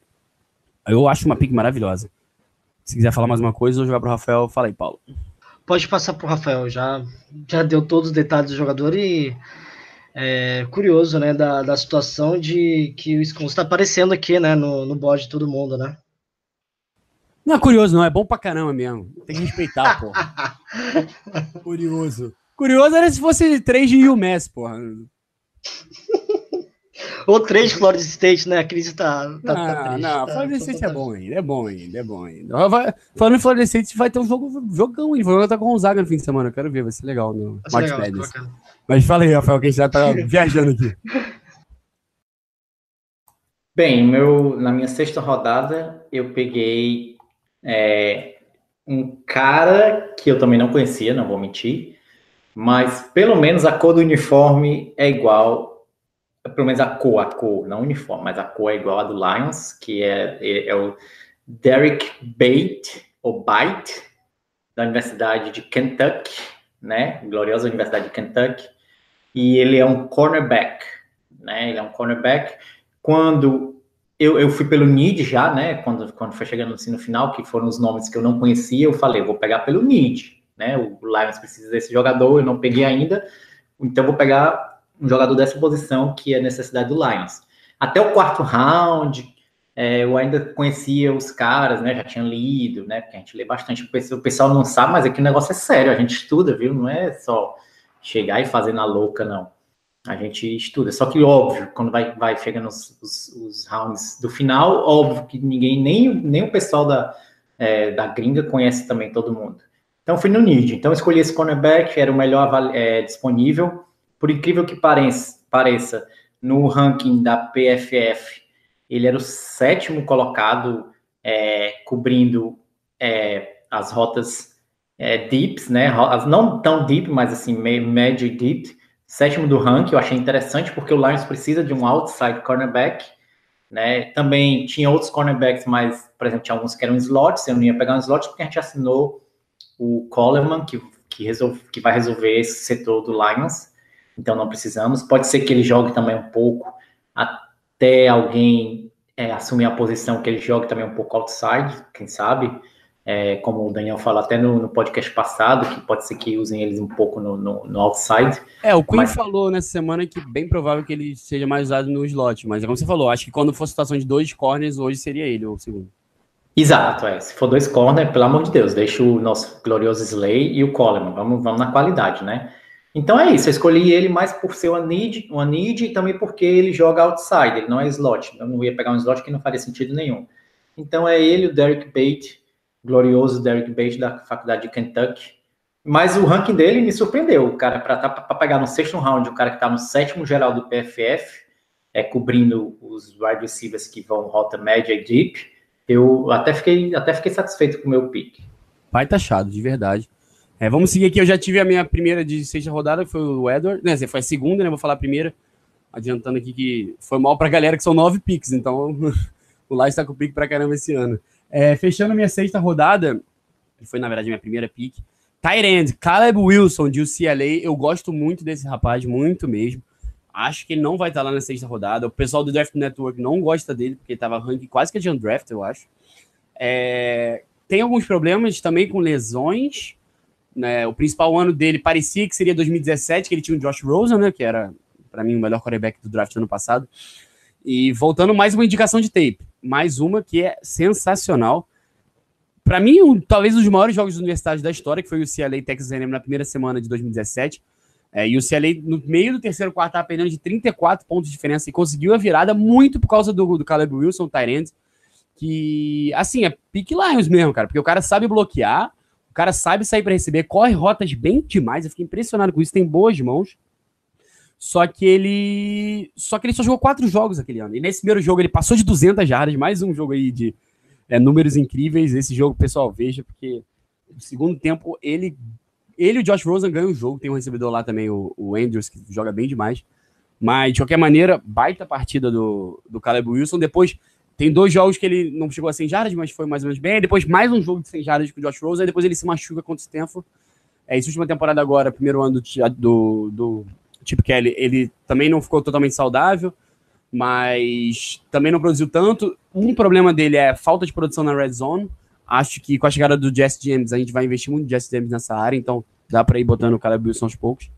Speaker 2: eu acho uma pique maravilhosa. Se quiser falar mais uma coisa, eu jogar pro Rafael, fala aí, Paulo.
Speaker 1: Pode passar pro Rafael, já, já deu todos os detalhes do jogador e é, curioso, né, da, da situação de que o Wisconsin está aparecendo aqui, né, no, no bode de todo mundo, né?
Speaker 2: Não é curioso, não, é bom pra caramba mesmo. Tem que respeitar, pô. curioso. Curioso era se fosse 3 de UMass, porra.
Speaker 1: Ou três Florida State, né? A crise tá. tá,
Speaker 2: não,
Speaker 1: tá
Speaker 2: triste, não, tá, Florida State tá, é bom ainda, é bom ainda, é bom ainda. Vai, falando em Florida State, vai ter um jogo, jogão ainda. Vou jogar com o Gonzaga no fim de semana, eu quero ver, vai ser legal no March Madness. Mas fala aí, Rafael, que a gente já tá viajando aqui.
Speaker 3: Bem, meu, na minha sexta rodada, eu peguei é, um cara que eu também não conhecia, não vou mentir, mas pelo menos a cor do uniforme é igual, pelo menos a cor, a cor, não uniforme, mas a cor é igual a do Lions, que é, é, é o Derek Bate, ou Bate, da Universidade de Kentucky, né? Gloriosa Universidade de Kentucky. E ele é um cornerback, né? Ele é um cornerback. Quando eu, eu fui pelo need já, né? Quando, quando foi chegando assim no final, que foram os nomes que eu não conhecia, eu falei, vou pegar pelo need, né? O Lions precisa desse jogador, eu não peguei ainda, então vou pegar um jogador dessa posição que é necessidade do Lions. Até o quarto round, é, eu ainda conhecia os caras, né? Já tinha lido, né? Porque a gente lê bastante. O pessoal não sabe, mas aqui o negócio é sério, a gente estuda, viu? Não é só chegar e fazer na louca, não. A gente estuda. Só que, óbvio, quando vai, vai chegando os, os, os rounds do final, óbvio que ninguém, nem, nem o pessoal da, é, da gringa conhece também todo mundo. Então, fui no need. Então, escolhi esse cornerback, era o melhor é, disponível. Por incrível que pareça, no ranking da PFF, ele era o sétimo colocado, é, cobrindo é, as rotas é, deeps, né? Não tão deep, mas assim, médio e deep. Sétimo do ranking, eu achei interessante porque o Lions precisa de um outside cornerback, né? Também tinha outros cornerbacks, mas, por exemplo, tinha alguns que eram slots, eu não ia pegar um slot porque a gente assinou o Coleman, que, que, resolve, que vai resolver esse setor do Lions, então não precisamos. Pode ser que ele jogue também um pouco até alguém é, assumir a posição que ele jogue também um pouco outside, quem sabe. É, como o Daniel falou até no, no, podcast passado, que pode ser que usem eles um pouco no, no, no outside.
Speaker 2: É, o Queen mas... falou nessa semana que bem provável que ele seja mais usado no slot, mas é como você falou, acho que quando for situação de dois corners, hoje seria ele o segundo.
Speaker 3: Exato, é. Se for dois corners, pelo amor de Deus, deixa o nosso glorioso Slay e o Coleman. Vamos, vamos na qualidade, né? Então é isso, eu escolhi ele mais por ser uma need, uma need e também porque ele joga outside, ele não é slot. Eu não ia pegar um slot que não faria sentido nenhum. Então é ele, o Derek Bate, glorioso Derek Bate da Faculdade de Kentucky. Mas o ranking dele me surpreendeu, o cara para tá, pegar no sexto round, o cara que está no sétimo geral do PFF, é cobrindo os wide receivers que vão rota média e deep. Eu até fiquei, até fiquei satisfeito com o meu pick.
Speaker 2: Vai taxado, de verdade. É, vamos seguir aqui. Eu já tive a minha primeira de sexta rodada, que foi o Edward. Né, foi a segunda, né? Vou falar a primeira. Adiantando aqui que foi mal pra galera, que são nove picks. Então, o Lai está com pique pra caramba esse ano. É, fechando minha sexta rodada, que foi, na verdade, minha primeira pick. Tyrand, Caleb Wilson, de UCLA. Eu gosto muito desse rapaz, muito mesmo. Acho que ele não vai estar lá na sexta rodada. O pessoal do Draft Network não gosta dele, porque estava ranking quase que de undraft, eu acho. É, tem alguns problemas também com lesões. Né, o principal ano dele parecia que seria 2017, que ele tinha o Josh Rosen, né, que era, para mim, o melhor quarterback do draft do ano passado. E voltando, mais uma indicação de tape. Mais uma que é sensacional. Para mim, um, talvez um dos maiores jogos universidade da história, que foi o CLA Texas A&M na primeira semana de 2017. É, e o CLA, no meio do terceiro quarto, estava perdendo de 34 pontos de diferença e conseguiu a virada muito por causa do, do Caleb Wilson, Tyrant, que, assim, é pick Lions mesmo, cara, porque o cara sabe bloquear, cara sabe sair para receber, corre rotas bem demais. Eu fiquei impressionado com isso, tem boas mãos. Só que ele. Só que ele só jogou quatro jogos aquele ano. E nesse primeiro jogo ele passou de 200 jardas, mais um jogo aí de é, números incríveis. Esse jogo, pessoal, veja, porque no segundo tempo ele. Ele e o Josh Rosen ganham o jogo. Tem um recebedor lá também, o, o Andrews, que joga bem demais. Mas, de qualquer maneira, baita partida do, do Caleb Wilson. Depois, tem dois jogos que ele não chegou a 100 jardas, mas foi mais ou menos bem. depois mais um jogo de 100 jardas com o Josh Rose. Aí depois ele se machuca contra o Stanford. É, essa última temporada agora, primeiro ano do, do, do Chip Kelly, ele também não ficou totalmente saudável, mas também não produziu tanto. Um problema dele é falta de produção na red zone. Acho que com a chegada do Jesse James, a gente vai investir muito em Jesse James nessa área, então dá para ir botando o Caleb Wilson aos poucos.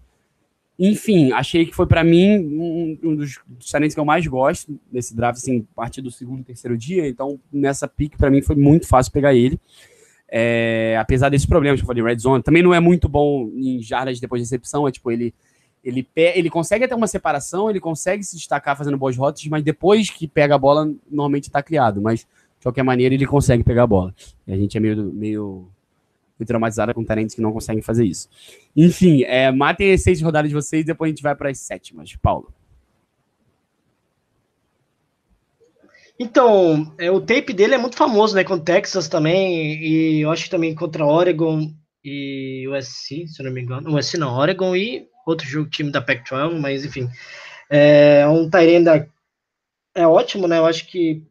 Speaker 2: Enfim, achei que foi para mim um, um, dos talentos que eu mais gosto nesse draft, assim, a partir do segundo, terceiro dia. Então, nessa pick, para mim foi muito fácil pegar ele. É, apesar desses problemas que eu falei, red zone, também não é muito bom em jardas depois de recepção. É tipo, ele, ele, ele consegue até uma separação, ele consegue se destacar fazendo boas rotas, mas depois que pega a bola, normalmente está criado. Mas, de qualquer maneira, ele consegue pegar a bola. E a gente é meio, meio fui traumatizada com talentos que não conseguem fazer isso. Enfim, é, matem as seis rodadas de vocês e depois a gente vai para as sétimas. Paulo.
Speaker 1: Então, é, o tape dele é muito famoso, né? Com Texas também, e eu acho que também contra Oregon e USC, se não me engano. USC não, Oregon e outro jogo, time da Pac-12, mas enfim. É um Tyrenda é ótimo, né? Eu acho que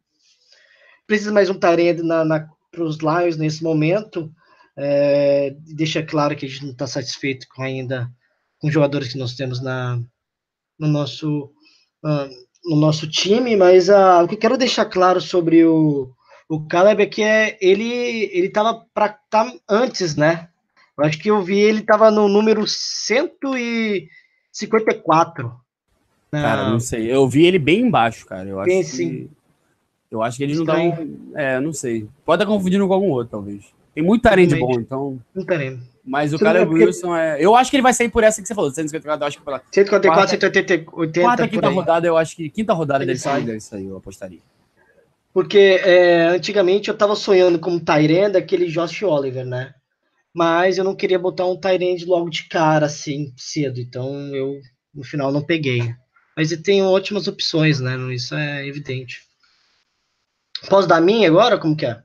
Speaker 1: precisa mais um Tyrenda na, na, para os Lions nesse momento. É, deixa claro que a gente não está satisfeito com ainda com os jogadores que nós temos na, no nosso. Uh, no nosso time, mas uh, o que eu quero deixar claro sobre o, o Caleb é que é, ele ele estava para tá antes, né? Eu acho que eu vi ele estava no número 154.
Speaker 2: Cara, não sei. Eu vi ele bem embaixo, cara. Eu acho bem, que sim. eu acho que ele não dá um, é, não sei. Pode estar confundindo com algum outro, talvez. Tem muito talento bom, então. Muito. Mas o cara Wilson é. Eu acho que ele vai sair por essa que você falou, 154, eu acho que pela.
Speaker 1: 154, 180.
Speaker 2: Quarta, quinta rodada, eu acho que. Quinta rodada dele sai, deve sair, eu apostaria.
Speaker 1: Porque é, antigamente eu tava sonhando com o Tyrande, aquele Josh Oliver, né? Mas eu não queria botar um Tyrande logo de cara, assim, cedo. Então eu, no final, não peguei. Mas ele tem ótimas opções, né? Isso é evidente. Posso dar minha agora? Como que é?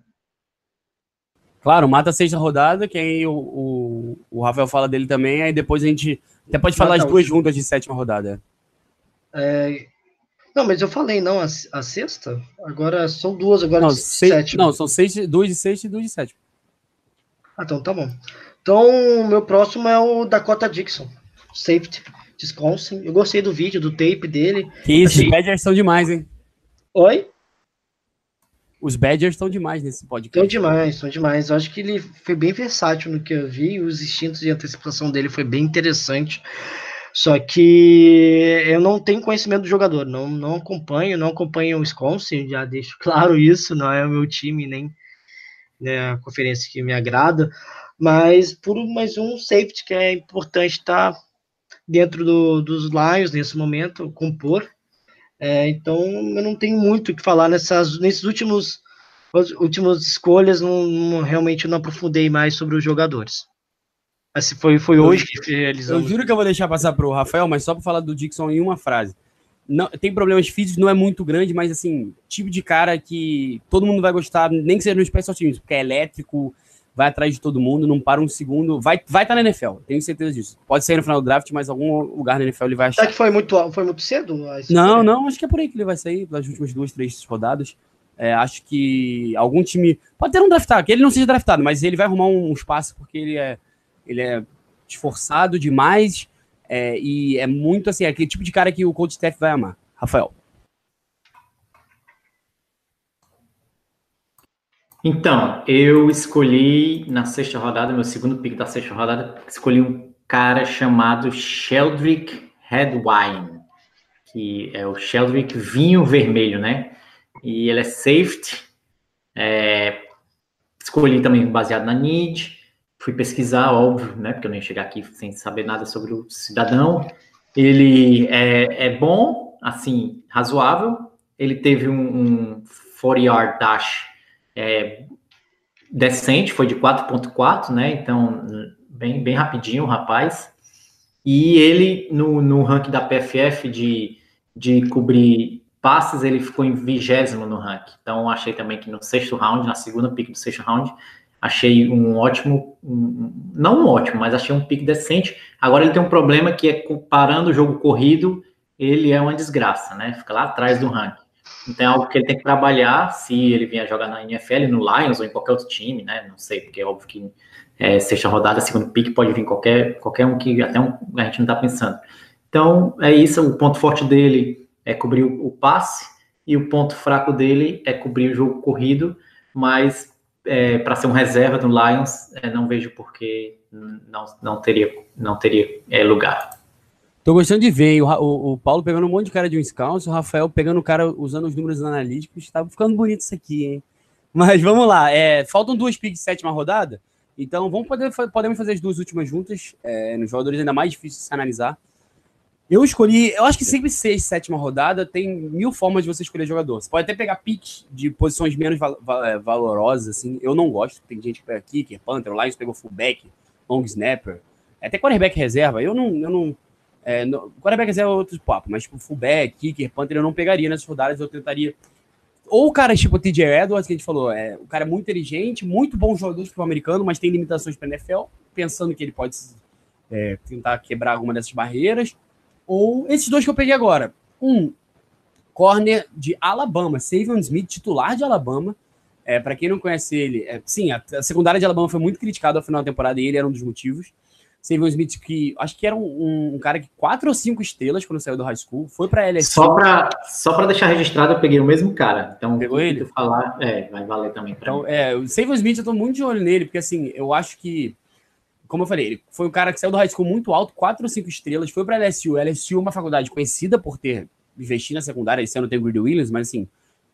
Speaker 2: Claro, mata a sexta rodada, que aí o, o, o, Rafael fala dele também, aí depois a gente até pode falar mata as duas juntas de sétima rodada.
Speaker 1: É... Não, mas eu falei, não, a, a sexta? Agora são duas, agora
Speaker 2: não, de seis, sétima. Não, são seis, duas de sexta e duas de sétima.
Speaker 1: Ah, então tá bom. Então, o meu próximo é o Dakota Dixon, safety, Wisconsin. Eu gostei do vídeo, do tape dele.
Speaker 2: Que isso, Achei... os Badgers são demais, hein?
Speaker 1: Oi?
Speaker 2: Os Badgers estão demais nesse podcast.
Speaker 1: Estão demais, estão demais. Eu acho que ele foi bem versátil no que eu vi. Os instintos de antecipação dele foi bem interessante. Só que eu não tenho conhecimento do jogador, não, não acompanho, não acompanho o Wisconsin, já deixo claro isso, não é o meu time, nem né, a conferência que me agrada, mas por mais um safety que é importante estar dentro do, dos Lions nesse momento, compor, é, então, eu não tenho muito o que falar nessas, nesses últimos últimas escolhas, não, não, realmente não aprofundei mais sobre os jogadores. Mas foi, foi hoje que realizamos.
Speaker 2: Eu juro que eu vou deixar passar para o Rafael, mas só para falar do Dixon em uma frase. Não, tem problemas físicos, não é muito grande, mas assim, tipo de cara que todo mundo vai gostar, nem que seja no Special Teams, porque é elétrico, vai atrás de todo mundo, não para um segundo, vai estar vai tá na NFL, tenho certeza disso. Pode sair no final do draft, mas algum lugar na NFL ele vai achar.
Speaker 1: Será que foi muito, foi muito cedo?
Speaker 2: Não, não, acho que é por aí que ele vai sair, nas últimas duas, três rodadas. É, acho que algum time. Pode ter um draftado, que ele não seja draftado, mas ele vai arrumar um espaço porque ele é, ele é esforçado demais é, e é muito assim, é aquele tipo de cara que o coach staff vai amar. Rafael.
Speaker 3: Então, eu escolhi na sexta rodada, meu segundo pick da sexta rodada, escolhi um cara chamado Sheldrick Redwine, que é o Sheldrick Vinho Vermelho, né? E ele é safety. É, escolhi também baseado na need. Fui pesquisar, óbvio, né? Porque eu nem chegar aqui sem saber nada sobre o cidadão. Ele é, é bom, assim, razoável. Ele teve um, um 40-yard dash é, decente, foi de 4.4, né? Então, bem, bem rapidinho o rapaz. E ele, no, no ranking da PFF de, de cobrir passes, ele ficou em vigésimo no ranking. Então, achei também que no sexto round, na segunda pick do sexto round, achei um ótimo, um, não um ótimo, mas achei um pick decente. Agora ele tem um problema que é comparando o jogo corrido, ele é uma desgraça, né? Fica lá atrás do ranking. Então é algo que ele tem que trabalhar se ele vier jogar na NFL, no Lions ou em qualquer outro time, né? Não sei, porque é óbvio que é, sexta rodada, segundo pick, pode vir qualquer, qualquer um que até um, a gente não está pensando. Então é isso, o ponto forte dele é cobrir o, o passe e o ponto fraco dele é cobrir o jogo corrido, mas é, para ser um reserva do Lions, é, não vejo por que não, não teria, não teria é, lugar.
Speaker 2: Tô gostando de ver o, o, o, Paulo pegando um monte de cara de um scout, o Rafael pegando o cara usando os números analíticos. Tá ficando bonito isso aqui, hein? Mas vamos lá. É, faltam duas picks sétima rodada. Então vamos poder, podemos fazer as duas últimas juntas. É, nos jogadores ainda mais difíceis de se analisar. Eu escolhi, eu acho que sempre seis, sétima rodada tem mil formas de você escolher jogador. Você pode até pegar picks de posições menos val, val, é, valorosas, assim. Eu não gosto. Tem gente que pega kicker, punter, o Lions pegou fullback, long snapper, até quarterback reserva. Eu não, eu não, é, no, quarterback é outro papo, mas tipo, fullback, kicker, punter eu não pegaria nessas rodadas, eu tentaria ou o cara tipo o TJ Edwards, que a gente falou, é, o cara é muito inteligente, muito bom jogador de americano, mas tem limitações para NFL, pensando que ele pode é, tentar quebrar alguma dessas barreiras. Ou esses dois que eu peguei agora. Um, corner de Alabama, Savion Smith, titular de Alabama. É, para quem não conhece ele, é, sim, a, a, secundária de Alabama foi muito criticada ao final da temporada e ele era um dos motivos. Savion Smith, que acho que era um, um, cara que quatro ou cinco estrelas quando saiu do high school, foi para LSU.
Speaker 3: Só para só pra deixar registrado, eu peguei o mesmo cara. Então,
Speaker 2: Pegou ele?
Speaker 3: falar, é, vai valer também.
Speaker 2: Então, mim. é, o Savion Smith, eu tô muito de olho nele, porque assim, eu acho que, como eu falei, ele foi um cara que saiu do high school muito alto, quatro ou cinco estrelas, foi para LSU. LSU é uma faculdade conhecida por ter investido na secundária, esse ano tem o Greedy Williams, mas assim,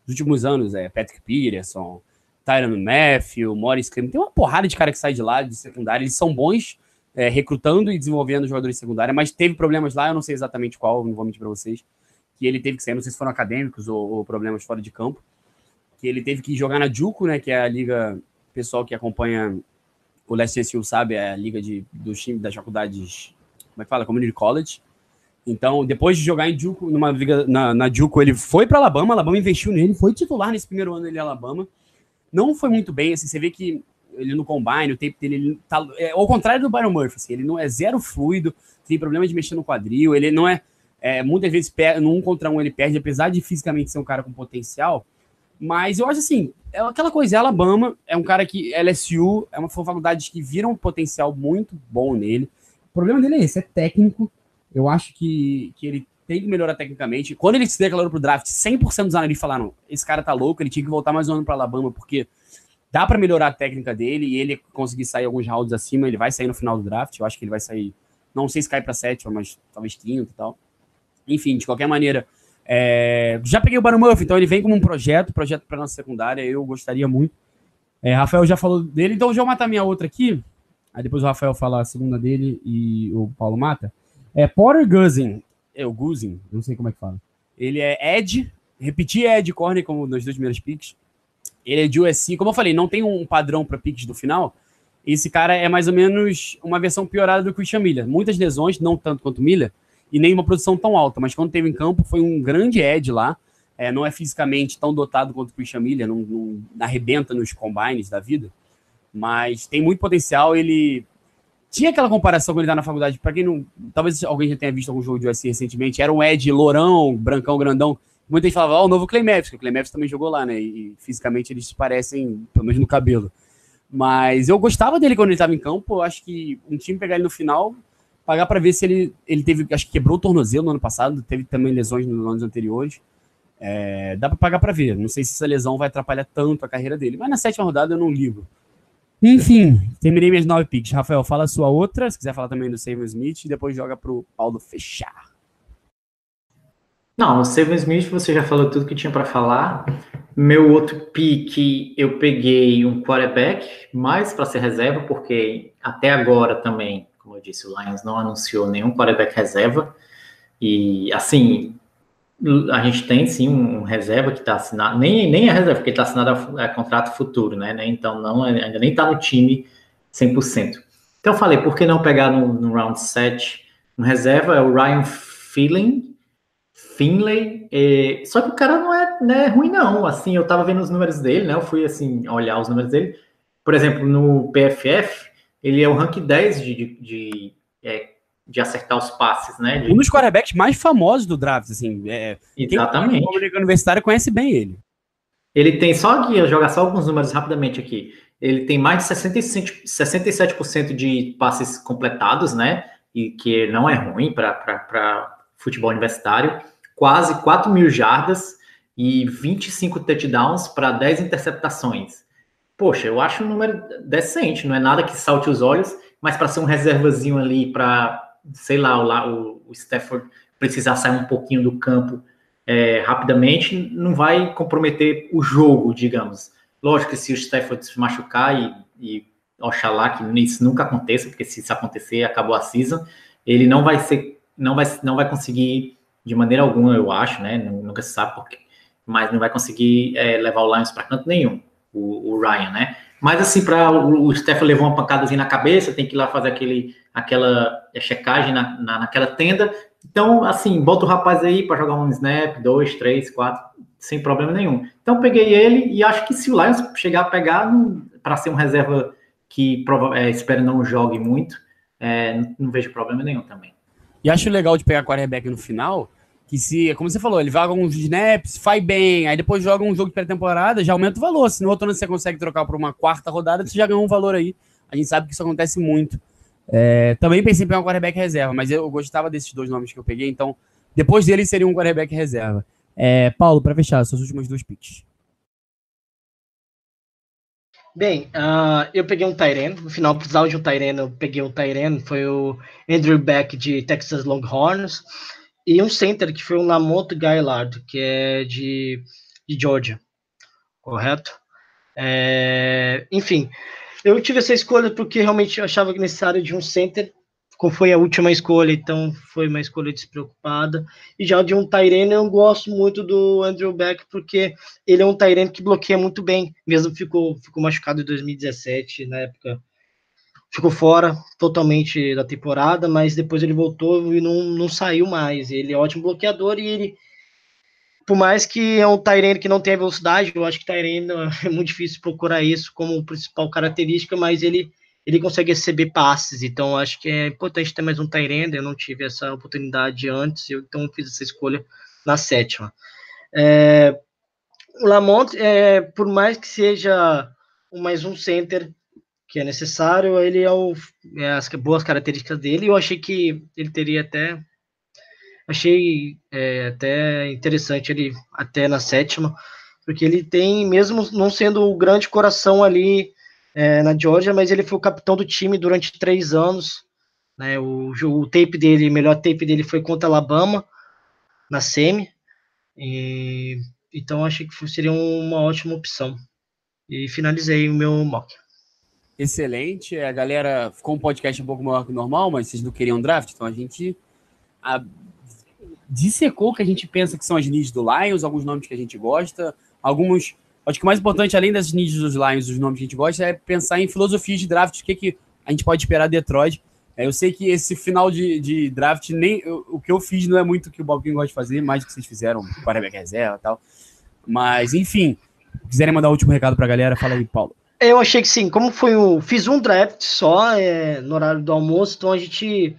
Speaker 2: nos últimos anos, é Patrick Peterson, Tyron Matthew, Morris Clem, tem uma porrada de cara que sai de lá de secundária, eles são bons é, recrutando e desenvolvendo jogadores de secundária, mas teve problemas lá, eu não sei exatamente qual, não vou mentir para vocês, que ele teve que sair, não sei se foram acadêmicos ou, ou, problemas fora de campo, que ele teve que jogar na Juco, né, que é a liga, pessoal que acompanha o Leste SU sabe, é a liga de, do time das faculdades, como é que fala, Community College, então, depois de jogar em Juco, numa liga na, na Juco, ele foi para Alabama, Alabama investiu nele, foi titular nesse primeiro ano dele em Alabama. Não foi muito bem, assim, você vê que ele no combine, o tempo dele, ele tá, é, ao contrário do Byron Murphy, assim, ele não é zero fluido, tem problema de mexer no quadril, ele não é, é muitas vezes no um contra um ele perde, apesar de fisicamente ser um cara com potencial, mas eu acho assim, é aquela coisa, é Alabama, é um cara que LSU é uma faculdade que viram um potencial muito bom nele. O problema dele é esse, é técnico. Eu acho que, que ele tem que melhorar tecnicamente. Quando ele se declarou pro draft, 100% dos analistas falaram: esse cara tá louco, ele tinha que voltar mais um ano para Alabama, porque dá para melhorar a técnica dele e ele conseguir sair alguns rounds acima, ele vai sair no final do draft. Eu acho que ele vai sair, não sei se cai para sétima, mas talvez quinto e tal. Enfim, de qualquer maneira, é... já peguei o Baron Murphy, então ele vem como um projeto, projeto para nossa secundária. Eu gostaria muito. É, Rafael já falou dele, então já vou matar minha outra aqui. Aí depois o Rafael fala a segunda dele e o Paulo mata. É Porter Guzin, é o Guzin, não sei como é que fala. Ele é Ed, repeti Ed Corner como nos dois primeiros picks. Ele é de USC. Como eu falei, não tem um padrão para picks do final. Esse cara é mais ou menos uma versão piorada do Christian Miller. Muitas lesões, não tanto quanto Miller, e nem uma produção tão alta. Mas quando teve em campo, foi um grande edge lá. É, não é fisicamente tão dotado quanto o Christian Miller, não, não arrebenta nos combines da vida. Mas tem muito potencial. Ele tinha aquela comparação quando ele tá na faculdade, para quem não. Talvez alguém já tenha visto algum jogo de USC recentemente, era um Ed lourão, brancão, grandão, Muita gente falava, ó, oh, o novo Clay Matthews, que o Clay Matthews também jogou lá, né? E, fisicamente eles se parecem, pelo menos no cabelo. Mas eu gostava dele quando ele estava em campo. Eu acho que um time pegar ele no final, pagar para ver se ele, ele teve. Acho que quebrou o tornozelo no ano passado, teve também lesões nos anos anteriores. É, dá para pagar para ver. Não sei se essa lesão vai atrapalhar tanto a carreira dele, mas na sétima rodada eu não ligo. Enfim, terminei minhas nove picks. Rafael, fala a sua outra, se quiser falar também do Samuel Smith, e depois joga pro Paulo fechar.
Speaker 3: Não, o Steven Smith você já falou tudo que tinha para falar. Meu outro pick, eu peguei um quarterback, mais para ser reserva, porque até agora também, como eu disse, o Lions não anunciou nenhum quarterback reserva. E assim, a gente tem sim um reserva que está assinado, nem, nem é reserva, porque está assinado a, a, contrato futuro, né? Então não, ainda nem está no time 100%. Então eu falei, por que não pegar no, no round 7 um reserva? É o Ryan Feeling, Finlay, é, só que o cara não é, não é ruim, não. Assim, eu tava vendo os números dele, né? Eu fui assim, olhar os números dele. Por exemplo, no PFF, ele é o rank 10 de, de, de, é, de acertar os passes, né? De...
Speaker 2: Um dos quarterbacks mais famosos do draft, assim. É,
Speaker 3: Exatamente.
Speaker 2: Quem o universitário conhece bem ele.
Speaker 3: Ele tem só aqui, eu jogar só alguns números rapidamente aqui. Ele tem mais de 65, 67% de passes completados, né? E que não é ruim para futebol universitário quase 4 mil jardas e 25 touchdowns para 10 interceptações. Poxa, eu acho um número decente, não é nada que salte os olhos, mas para ser um reservazinho ali para, sei lá, o, o Stafford precisar sair um pouquinho do campo é, rapidamente, não vai comprometer o jogo, digamos. Lógico que se o Stafford se machucar e, e oxalá que isso nunca aconteça, porque se isso acontecer, acabou a season, ele não vai ser, não vai, não vai conseguir de maneira alguma, eu acho, né? Nunca se sabe porque, mas não vai conseguir é, levar o Lions para canto nenhum, o, o, Ryan, né? Mas assim, para o, Stephen levou uma pancadazinha na cabeça, tem que ir lá fazer aquele, aquela é, checagem na, na, naquela tenda. Então, assim, bota o rapaz aí para jogar um snap, dois, três, quatro, sem problema nenhum. Então peguei ele e acho que se o Lions chegar a pegar para ser um reserva que é, espero não jogue muito, é, não, não, vejo problema nenhum também.
Speaker 2: E acho legal de pegar quarterback no final, que se, como você falou, ele vai alguns snaps, faz bem, aí depois joga um jogo de pré-temporada, já aumenta o valor. Se no outro ano você consegue trocar por uma quarta rodada, você já ganhou um valor aí. A gente sabe que isso acontece muito. É, também pensei em pegar um quarterback reserva, mas eu gostava desses dois nomes que eu peguei, então depois dele seria um quarterback reserva. É, Paulo, para fechar, suas últimas duas picks.
Speaker 1: Bem, uh, eu peguei um Tyren. No final, precisava de um Tyren, eu peguei um Tyren. Foi o Andrew Beck de Texas Longhorns. E um center, que foi o Lamont Gaillard, que é de, de Georgia. Correto? É, enfim, eu tive essa escolha porque realmente eu achava necessário de um center como foi a última escolha, então foi uma escolha despreocupada. E já de um Tyrene, eu gosto muito do Andrew Beck, porque ele é um Tyrene que bloqueia muito bem, mesmo ficou, ficou machucado em 2017, na época ficou fora totalmente da temporada, mas depois ele voltou e não, não saiu mais. Ele é ótimo bloqueador e ele, por mais que é um Tyrene que não tem velocidade, eu acho que Tyrene é muito difícil procurar isso como principal característica, mas ele ele consegue receber passes, então acho que é importante ter mais um Tyrande, eu não tive essa oportunidade antes, eu, então fiz essa escolha na sétima. É, o Lamont, é, por mais que seja mais um center que é necessário, ele é, o, é as boas características dele, eu achei que ele teria até achei é, até interessante ele até na sétima, porque ele tem, mesmo não sendo o grande coração ali é, na Georgia, mas ele foi o capitão do time durante três anos. Né, o, o tape dele, melhor tape dele foi contra Alabama, na semi. E, então achei que seria uma ótima opção. E finalizei o meu mock.
Speaker 2: Excelente. A galera ficou um podcast um pouco maior que normal, mas vocês não queriam draft, então a gente a, dissecou o que a gente pensa que são as needs do Lions, alguns nomes que a gente gosta, alguns Acho que o mais importante, além das needs dos Lions, dos nomes que a gente gosta, é pensar em filosofia de draft, o que, que a gente pode esperar de Detroit. É, eu sei que esse final de, de draft, nem o que eu fiz não é muito o que o King gosta de fazer, mais do que vocês fizeram, quarterback reserva e tal. Mas, enfim, quiserem mandar o último recado para a galera, fala aí, Paulo.
Speaker 1: Eu achei que sim, como foi o. Fiz um draft só é, no horário do almoço, então a gente.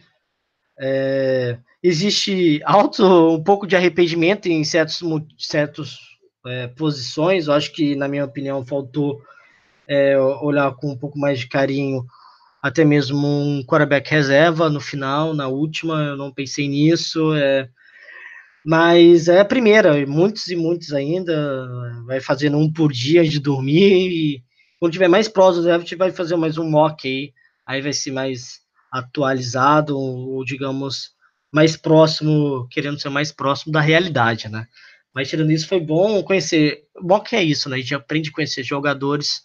Speaker 1: É, existe alto um pouco de arrependimento em certos, certos é, posições. Eu acho que, na minha opinião, faltou é, olhar com um pouco mais de carinho até mesmo um quarterback reserva no final, na última, eu não pensei nisso. É, mas é a primeira, muitos e muitos ainda, vai fazendo um por dia de dormir e quando tiver mais próximo do draft, vai fazer mais um mock aí, aí vai ser mais atualizado, ou digamos, mais próximo, querendo ser mais próximo da realidade, né? Mas tirando isso, foi bom conhecer. Que é isso, né? A gente aprende a conhecer jogadores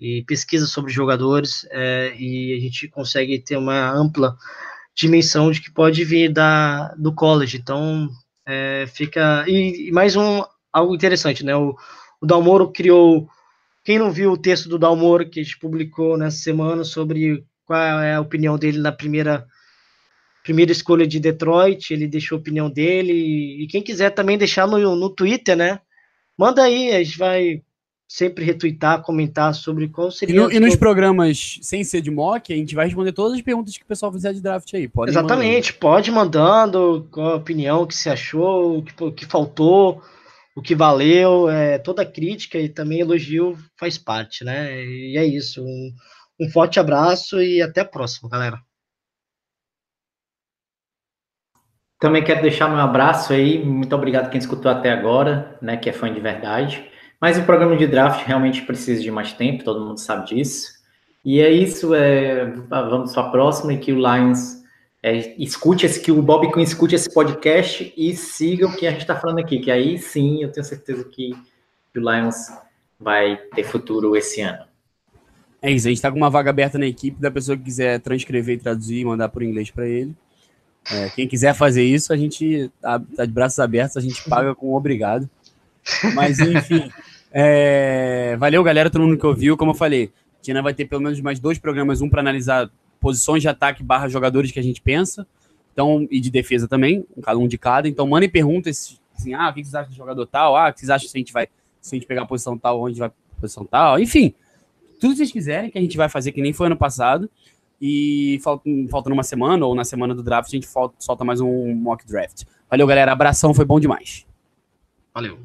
Speaker 1: e pesquisa sobre jogadores é, e a gente consegue ter uma ampla dimensão de que pode vir da, do college. Então, é, fica. E, e, mais um algo interessante, né? O, o Dalmoro criou. Quem não viu o texto do Dalmoro que a gente publicou nessa semana sobre qual é a opinião dele na primeira primeira escolha de Detroit, ele deixou a opinião dele. E quem quiser também deixar no, no Twitter, né? Manda aí, a gente vai sempre retweetar, comentar sobre qual seria.
Speaker 2: E, no, e nos programas sem ser de mock, a gente vai responder todas as perguntas que o pessoal fizer de draft aí.
Speaker 1: Pode Exatamente, pode mandando qual a opinião, o que você achou, o que, o que faltou, o que valeu. É, toda crítica e também elogio faz parte, né? E é isso. Um, um forte abraço e até a próxima, galera.
Speaker 3: Também quero deixar meu abraço aí, muito obrigado quem escutou até agora, né, que é fã de verdade. Mas o programa de draft realmente precisa de mais tempo, todo mundo sabe disso. E é isso, é, vamos para a próxima e que o Lions é, escute esse, que o Bob Quinn escute esse podcast e siga o que a gente está falando aqui, que aí sim eu tenho certeza que o Lions vai ter futuro esse ano.
Speaker 2: É isso, a gente está com uma vaga aberta na equipe da pessoa que quiser transcrever e traduzir e mandar por inglês para ele. É, quem quiser fazer isso, a gente tá, tá, de braços abertos, a gente paga com obrigado. Mas enfim, é, valeu galera, todo mundo que ouviu. Como eu falei, Tina vai ter pelo menos mais dois programas, um para analisar posições de ataque barra jogadores que a gente pensa, então e de defesa também, um, um de cada. Então mandem perguntas, assim, ah, o que vocês acham do jogador tal? Ah, o que vocês acham se a gente vai, se a gente pegar a posição tal, onde vai posição tal? Enfim, tudo que vocês quiserem, que a gente vai fazer, que nem foi ano passado. E faltando uma semana, ou na semana do draft, a gente solta mais um mock draft. Valeu, galera. Abração, foi bom demais.
Speaker 1: Valeu.